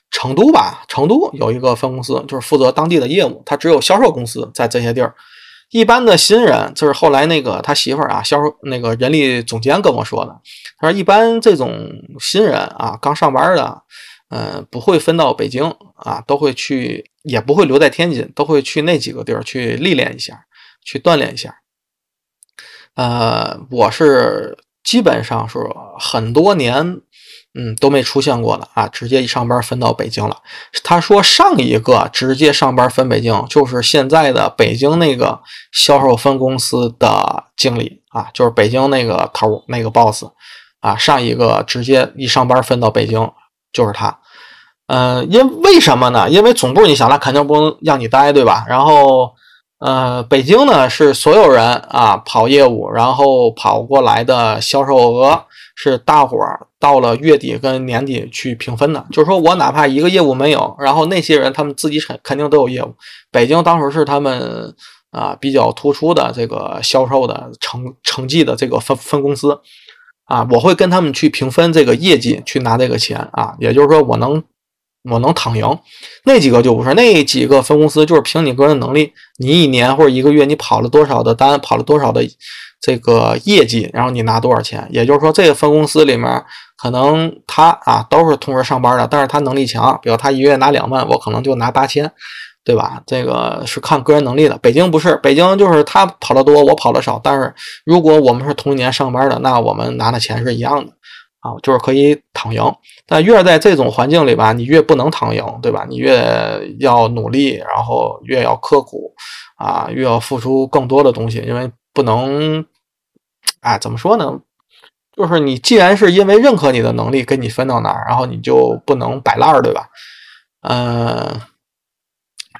成都吧，成都有一个分公司，就是负责当地的业务。他只有销售公司在这些地儿。一般的新人，就是后来那个他媳妇儿啊，销售那个人力总监跟我说的。他说，一般这种新人啊，刚上班的，嗯，不会分到北京啊，都会去，也不会留在天津，都会去那几个地儿去历练一下，去锻炼一下。呃，我是基本上是很多年。嗯，都没出现过的啊，直接一上班分到北京了。他说上一个直接上班分北京，就是现在的北京那个销售分公司的经理啊，就是北京那个头那个 boss 啊，上一个直接一上班分到北京就是他。嗯，因为什么呢？因为总部你想，他肯定不能让你待，对吧？然后，呃，北京呢是所有人啊跑业务，然后跑过来的销售额。是大伙儿到了月底跟年底去平分的，就是说我哪怕一个业务没有，然后那些人他们自己肯肯定都有业务。北京当时是他们啊比较突出的这个销售的成成绩的这个分分公司啊，我会跟他们去平分这个业绩，去拿这个钱啊，也就是说我能我能躺赢。那几个就不是，那几个分公司就是凭你个人能力，你一年或者一个月你跑了多少的单，跑了多少的。这个业绩，然后你拿多少钱？也就是说，这个分公司里面可能他啊都是同时上班的，但是他能力强，比如他一个月拿两万，我可能就拿八千，对吧？这个是看个人能力的。北京不是，北京就是他跑得多，我跑得少，但是如果我们是同一年上班的，那我们拿的钱是一样的啊，就是可以躺赢。但越在这种环境里吧，你越不能躺赢，对吧？你越要努力，然后越要刻苦啊，越要付出更多的东西，因为。不能，哎，怎么说呢？就是你既然是因为认可你的能力跟你分到哪儿，然后你就不能摆烂儿，对吧？嗯，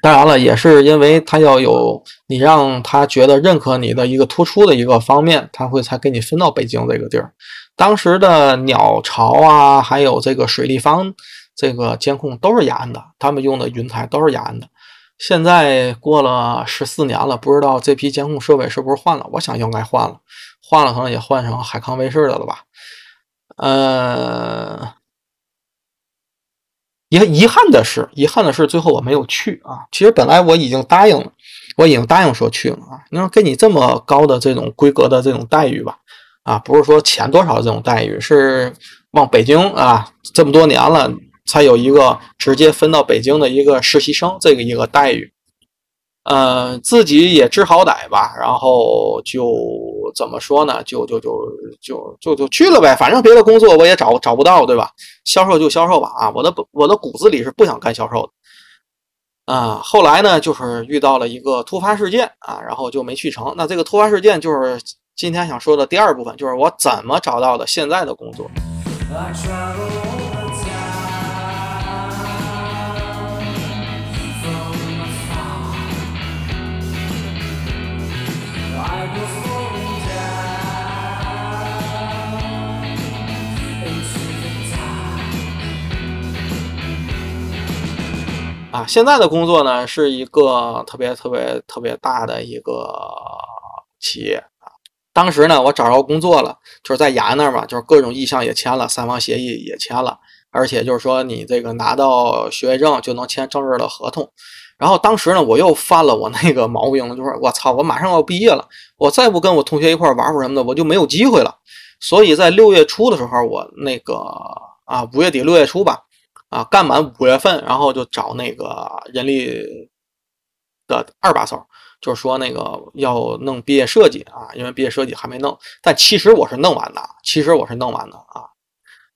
当然了，也是因为他要有你让他觉得认可你的一个突出的一个方面，他会才给你分到北京这个地儿。当时的鸟巢啊，还有这个水立方这个监控都是雅安的，他们用的云台都是雅安的。现在过了十四年了，不知道这批监控设备是不是换了？我想应该换了，换了可能也换成海康威视的了吧。呃。遗遗憾的是，遗憾的是，最后我没有去啊。其实本来我已经答应了，我已经答应说去了啊。你说给你这么高的这种规格的这种待遇吧，啊，不是说钱多少这种待遇，是往北京啊，这么多年了才有一个直接分到北京的一个实习生这个一个待遇。呃，自己也知好歹吧，然后就怎么说呢？就就就就就就去了呗。反正别的工作我也找找不到，对吧？销售就销售吧。啊，我的我的骨子里是不想干销售的。啊，后来呢，就是遇到了一个突发事件啊，然后就没去成。那这个突发事件就是今天想说的第二部分，就是我怎么找到的现在的工作。啊，现在的工作呢是一个特别特别特别大的一个企业。当时呢，我找着工作了，就是在雅安那儿嘛，就是各种意向也签了，三方协议也签了，而且就是说你这个拿到学位证就能签正式的合同。然后当时呢，我又犯了我那个毛病，就是我操，我马上要毕业了，我再不跟我同学一块玩会什么的，我就没有机会了。所以在六月初的时候，我那个啊，五月底六月初吧。啊，干满五月份，然后就找那个人力的二把手，就是说那个要弄毕业设计啊，因为毕业设计还没弄，但其实我是弄完的，其实我是弄完的啊，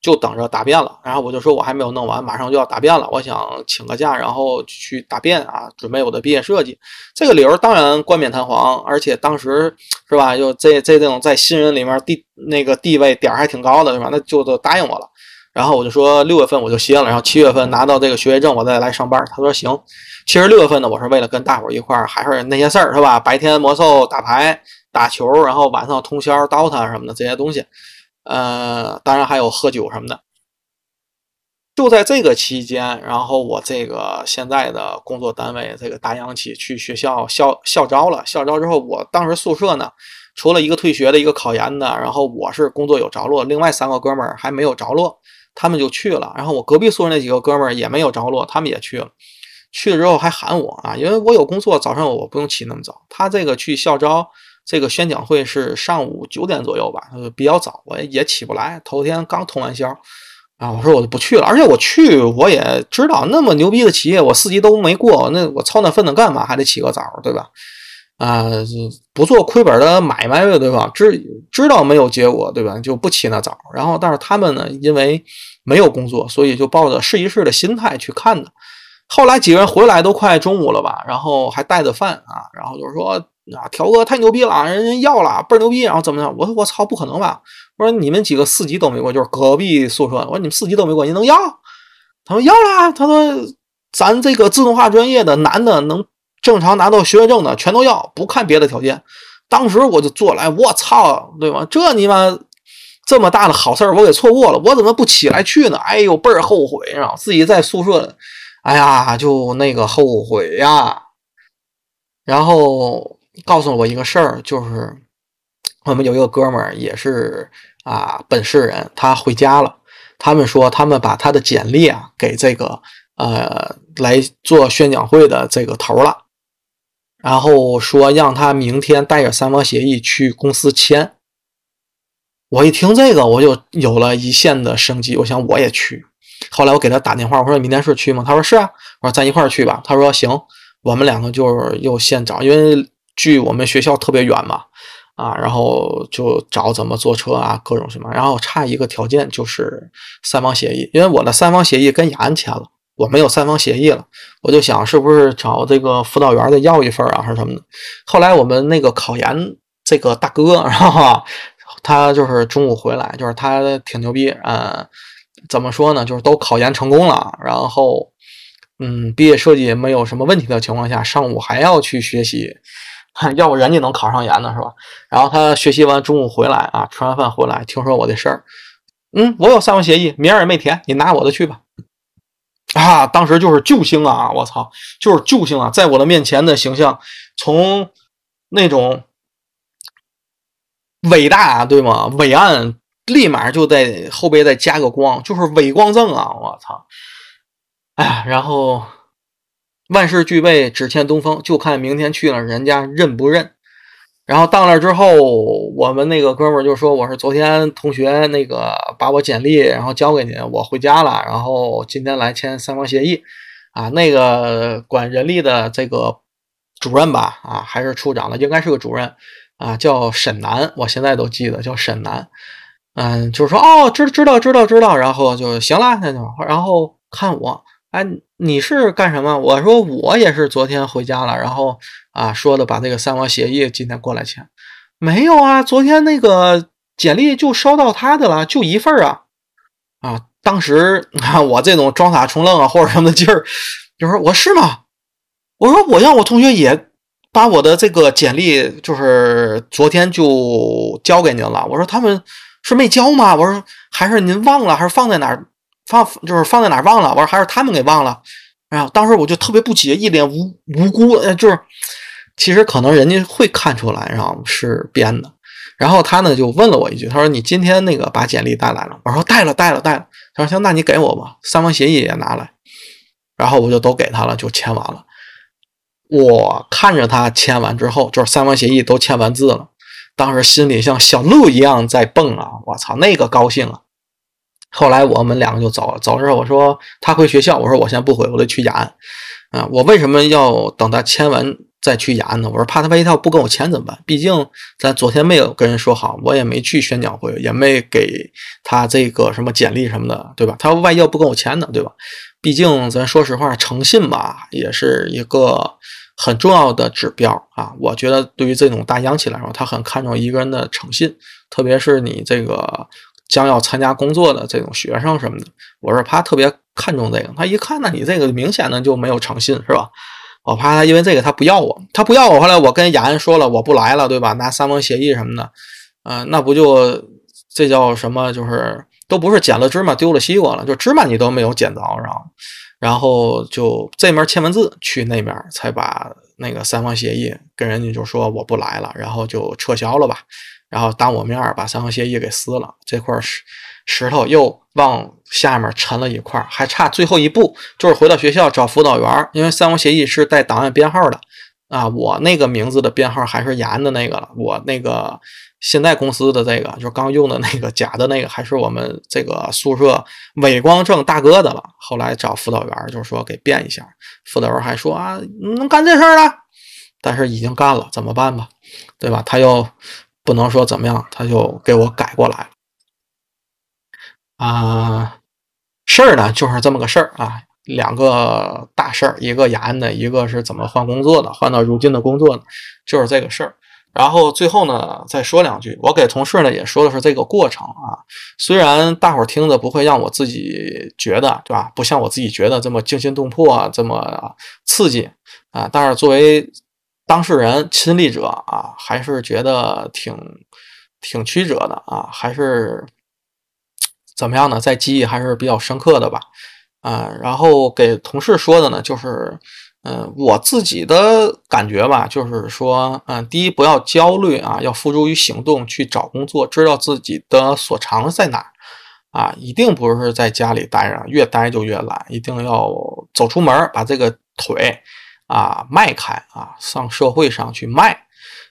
就等着答辩了。然后我就说我还没有弄完，马上就要答辩了，我想请个假，然后去答辩啊，准备我的毕业设计。这个理由当然冠冕堂皇，而且当时是吧，就这这这种在新人里面地那个地位点还挺高的，是吧？那就都答应我了。然后我就说六月份我就歇了，然后七月份拿到这个学位证，我再来上班。他说行。其实六月份呢，我是为了跟大伙儿一块儿，还是那些事儿是吧？白天魔兽打牌、打球，然后晚上通宵 DOTA 什么的这些东西。呃，当然还有喝酒什么的。就在这个期间，然后我这个现在的工作单位这个大央企去学校校校招了。校招之后，我当时宿舍呢，除了一个退学的一个考研的，然后我是工作有着落，另外三个哥们儿还没有着落。他们就去了，然后我隔壁宿舍那几个哥们儿也没有着落，他们也去了。去了之后还喊我啊，因为我有工作，早上我不用起那么早。他这个去校招这个宣讲会是上午九点左右吧，比较早，我也起不来。头天刚通完宵啊，我说我就不去了。而且我去我也知道，那么牛逼的企业，我四级都没过，那我操那份子干嘛？还得起个早，对吧？啊，是不做亏本的买卖的对吧？知知道没有结果，对吧？就不起那早。然后，但是他们呢，因为没有工作，所以就抱着试一试的心态去看的。后来几个人回来都快中午了吧，然后还带着饭啊，然后就是说啊，条哥太牛逼了，人人要了，倍儿牛逼。然后怎么样？我说我操，不可能吧？我说你们几个四级都没过，就是隔壁宿舍。我说你们四级都没过，你能要？他说要了。他说咱这个自动化专业的男的能。正常拿到学位证的全都要，不看别的条件。当时我就做来，我操，对吧？这你妈这么大的好事儿，我给错过了，我怎么不起来去呢？哎呦，倍儿后悔啊！自己在宿舍，哎呀，就那个后悔呀。然后告诉我一个事儿，就是我们有一个哥们儿也是啊，本市人，他回家了。他们说他们把他的简历啊给这个呃来做宣讲会的这个头了。然后说让他明天带着三方协议去公司签。我一听这个，我就有了一线的生机。我想我也去。后来我给他打电话，我说明天是去吗？他说是啊。我说咱一块儿去吧。他说行。我们两个就是又现找，因为距我们学校特别远嘛，啊，然后就找怎么坐车啊，各种什么。然后差一个条件就是三方协议，因为我的三方协议跟雅安签了。我没有三方协议了，我就想是不是找这个辅导员的要一份啊，还是什么的。后来我们那个考研这个大哥，然后他就是中午回来，就是他挺牛逼，呃，怎么说呢？就是都考研成功了，然后嗯，毕业设计没有什么问题的情况下，上午还要去学习，要不人家能考上研呢，是吧？然后他学习完中午回来啊，吃完饭回来，听说我的事儿，嗯，我有三方协议，名儿也没填，你拿我的去吧。啊，当时就是救星啊！我操，就是救星啊！在我的面前的形象，从那种伟大对吗？伟岸，立马就在后背再加个光，就是伟光正啊！我操！哎，然后万事俱备，只欠东风，就看明天去了人家认不认。然后到那之后，我们那个哥们儿就说：“我是昨天同学那个把我简历然后交给您，我回家了，然后今天来签三方协议。”啊，那个管人力的这个主任吧，啊，还是处长的，应该是个主任啊，叫沈南，我现在都记得叫沈南。嗯，就是说哦，知知道知道知道，然后就行了，那就然后看我。哎，你是干什么？我说我也是昨天回家了，然后啊说的把这个三方协议今天过来签，没有啊，昨天那个简历就收到他的了，就一份啊啊！当时啊我这种装傻充愣啊或者什么劲儿，就说我是吗？我说我让我同学也把我的这个简历就是昨天就交给您了，我说他们是没交吗？我说还是您忘了，还是放在哪儿？放就是放在哪儿忘了，我说还是他们给忘了。哎呀，当时我就特别不解，一脸无无辜，就是其实可能人家会看出来，然后是编的。然后他呢就问了我一句，他说：“你今天那个把简历带来了？”我说：“带了，带了，带了。”他说：“行，那你给我吧，三方协议也拿来。”然后我就都给他了，就签完了。我看着他签完之后，就是三方协议都签完字了，当时心里像小鹿一样在蹦啊！我操，那个高兴啊！后来我们两个就走了，走之后我说他回学校，我说我先不回，我得去雅安啊，我为什么要等他签完再去雅安呢？我说怕他万一他不跟我签怎么办？毕竟咱昨天没有跟人说好，我也没去宣讲会，也没给他这个什么简历什么的，对吧？他万一要不跟我签呢，对吧？毕竟咱说实话，诚信吧也是一个很重要的指标啊。我觉得对于这种大央企来说，他很看重一个人的诚信，特别是你这个。将要参加工作的这种学生什么的，我是怕特别看重这个。他一看呢，你这个明显的就没有诚信，是吧？我怕他因为这个他不要我，他不要我，后来我跟雅安说了，我不来了，对吧？拿三方协议什么的，嗯，那不就这叫什么？就是都不是捡了芝麻丢了西瓜了，就芝麻你都没有捡着，然后，然后就这面签完字，去那边才把那个三方协议跟人家就说我不来了，然后就撤销了吧。然后当我面把三方协议给撕了，这块石石头又往下面沉了一块，还差最后一步，就是回到学校找辅导员，因为三方协议是带档案编号的啊，我那个名字的编号还是严的那个了，我那个现在公司的这个就刚用的那个假的那个还是我们这个宿舍伟光正大哥的了。后来找辅导员就是说给变一下，辅导员还说啊能干这事儿了，但是已经干了，怎么办吧？对吧？他又。不能说怎么样，他就给我改过来了。啊，事儿呢就是这么个事儿啊，两个大事儿，一个雅安的，一个是怎么换工作的，换到如今的工作呢，就是这个事儿。然后最后呢再说两句，我给同事呢也说的是这个过程啊，虽然大伙儿听着不会让我自己觉得对吧，不像我自己觉得这么惊心动魄，啊这么刺激啊，但是作为。当事人亲历者啊，还是觉得挺挺曲折的啊，还是怎么样呢？在记忆还是比较深刻的吧。啊，然后给同事说的呢，就是，嗯，我自己的感觉吧，就是说，嗯，第一不要焦虑啊，要付诸于行动去找工作，知道自己的所长在哪啊，一定不是在家里待着，越待就越懒，一定要走出门，把这个腿。啊，迈开啊，上社会上去迈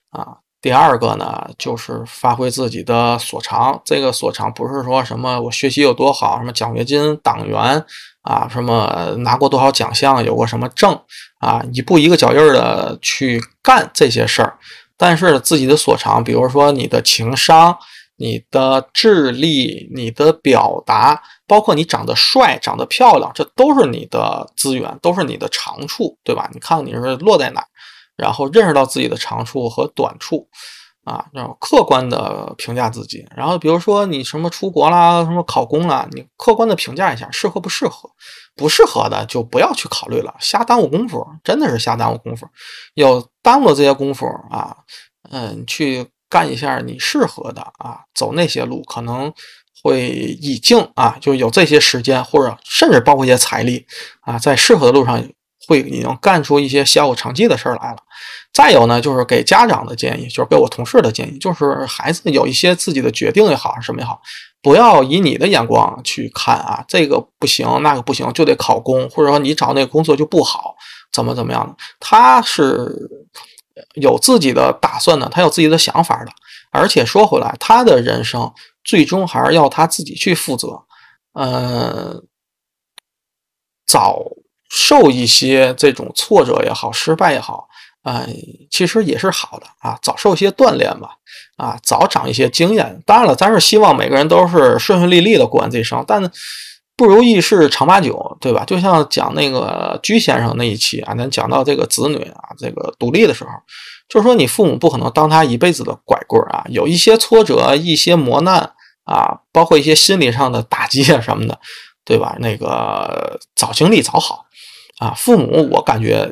啊。第二个呢，就是发挥自己的所长。这个所长不是说什么我学习有多好，什么奖学金、党员啊，什么拿过多少奖项，有过什么证啊，一步一个脚印的去干这些事儿。但是自己的所长，比如说你的情商。你的智力、你的表达，包括你长得帅、长得漂亮，这都是你的资源，都是你的长处，对吧？你看看你是落在哪，然后认识到自己的长处和短处，啊，要客观的评价自己。然后比如说你什么出国啦，什么考公啦，你客观的评价一下适合不适合，不适合的就不要去考虑了，瞎耽误功夫，真的是瞎耽误功夫。有耽误这些功夫啊，嗯，去干一下你适合的啊，走那些路可能会已经啊，就有这些时间或者甚至包括一些财力啊，在适合的路上。会已经干出一些小有成绩的事儿来了。再有呢，就是给家长的建议，就是给我同事的建议，就是孩子有一些自己的决定也好，什么也好，不要以你的眼光去看啊，这个不行，那个不行，就得考公，或者说你找那个工作就不好，怎么怎么样的？他是有自己的打算的，他有自己的想法的。而且说回来，他的人生最终还是要他自己去负责。嗯，早。受一些这种挫折也好，失败也好，啊，其实也是好的啊。早受一些锻炼吧，啊，早长一些经验。当然了，咱是希望每个人都是顺顺利利的过完这一生，但不如意事常八九，对吧？就像讲那个居先生那一期啊，咱讲到这个子女啊，这个独立的时候，就是说你父母不可能当他一辈子的拐棍啊，有一些挫折、一些磨难啊，包括一些心理上的打击啊什么的，对吧？那个早经历早好。啊，父母，我感觉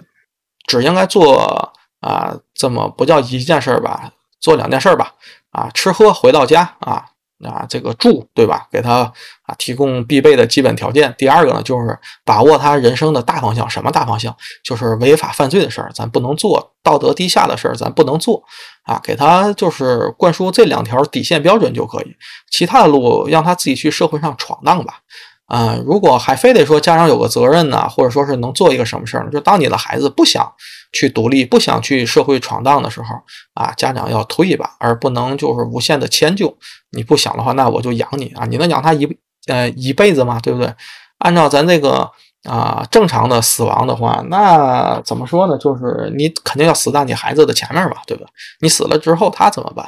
只应该做啊，这么不叫一件事儿吧，做两件事儿吧。啊，吃喝回到家啊，啊，这个住对吧？给他啊提供必备的基本条件。第二个呢，就是把握他人生的大方向。什么大方向？就是违法犯罪的事儿，咱不能做；道德低下的事儿，咱不能做。啊，给他就是灌输这两条底线标准就可以，其他的路让他自己去社会上闯荡吧。啊，如果还非得说家长有个责任呢，或者说是能做一个什么事儿呢？就当你的孩子不想去独立、不想去社会闯荡的时候，啊，家长要推一把，而不能就是无限的迁就。你不想的话，那我就养你啊！你能养他一呃一辈子嘛？对不对？按照咱这个啊正常的死亡的话，那怎么说呢？就是你肯定要死在你孩子的前面吧，对吧？你死了之后他怎么办？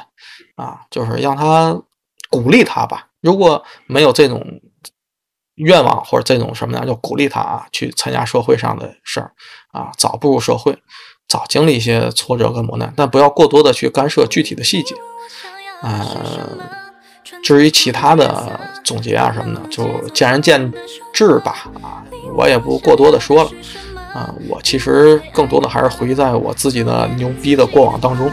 啊，就是让他鼓励他吧。如果没有这种。愿望或者这种什么呢？就鼓励他啊，去参加社会上的事儿啊，早步入社会，早经历一些挫折跟磨难，但不要过多的去干涉具体的细节。嗯，至于其他的总结啊什么的，就见仁见智吧啊，我也不过多的说了啊。我其实更多的还是回忆在我自己的牛逼的过往当中。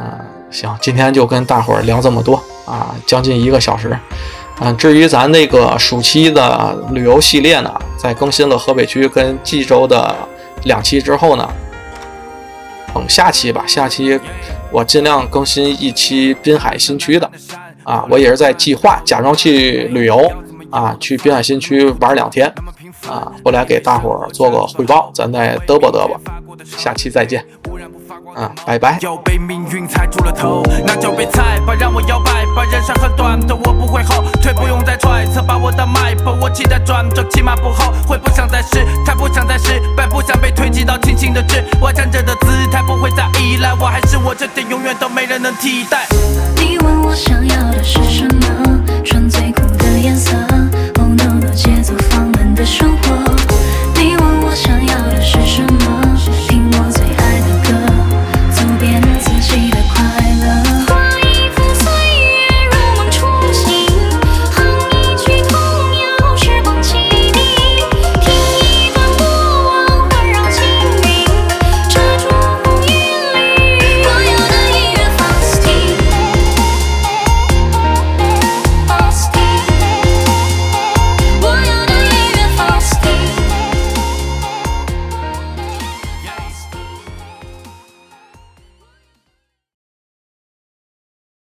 嗯，行，今天就跟大伙儿聊这么多啊，将近一个小时。嗯，至于咱那个暑期的旅游系列呢，在更新了河北区跟冀州的两期之后呢，等下期吧。下期我尽量更新一期滨海新区的。啊，我也是在计划，假装去旅游啊，去滨海新区玩两天啊，回来给大伙儿做个汇报，咱再嘚啵嘚啵。下期再见。啊，拜拜。要被命运踩住了头，那就被踩，吧让我摇摆，吧人生很短，但我不会后退，不用再揣测，把我的脉搏，我期待转折，起码不后悔，不想再失，太不想再失败，不想被推挤到清醒的知，我站着的姿态不会再依赖，我还是我，这点永远都没人能替代。你问我想要的是什么？穿最酷的颜色，Oh no no，节奏放慢的生活。你问我想要的是什么？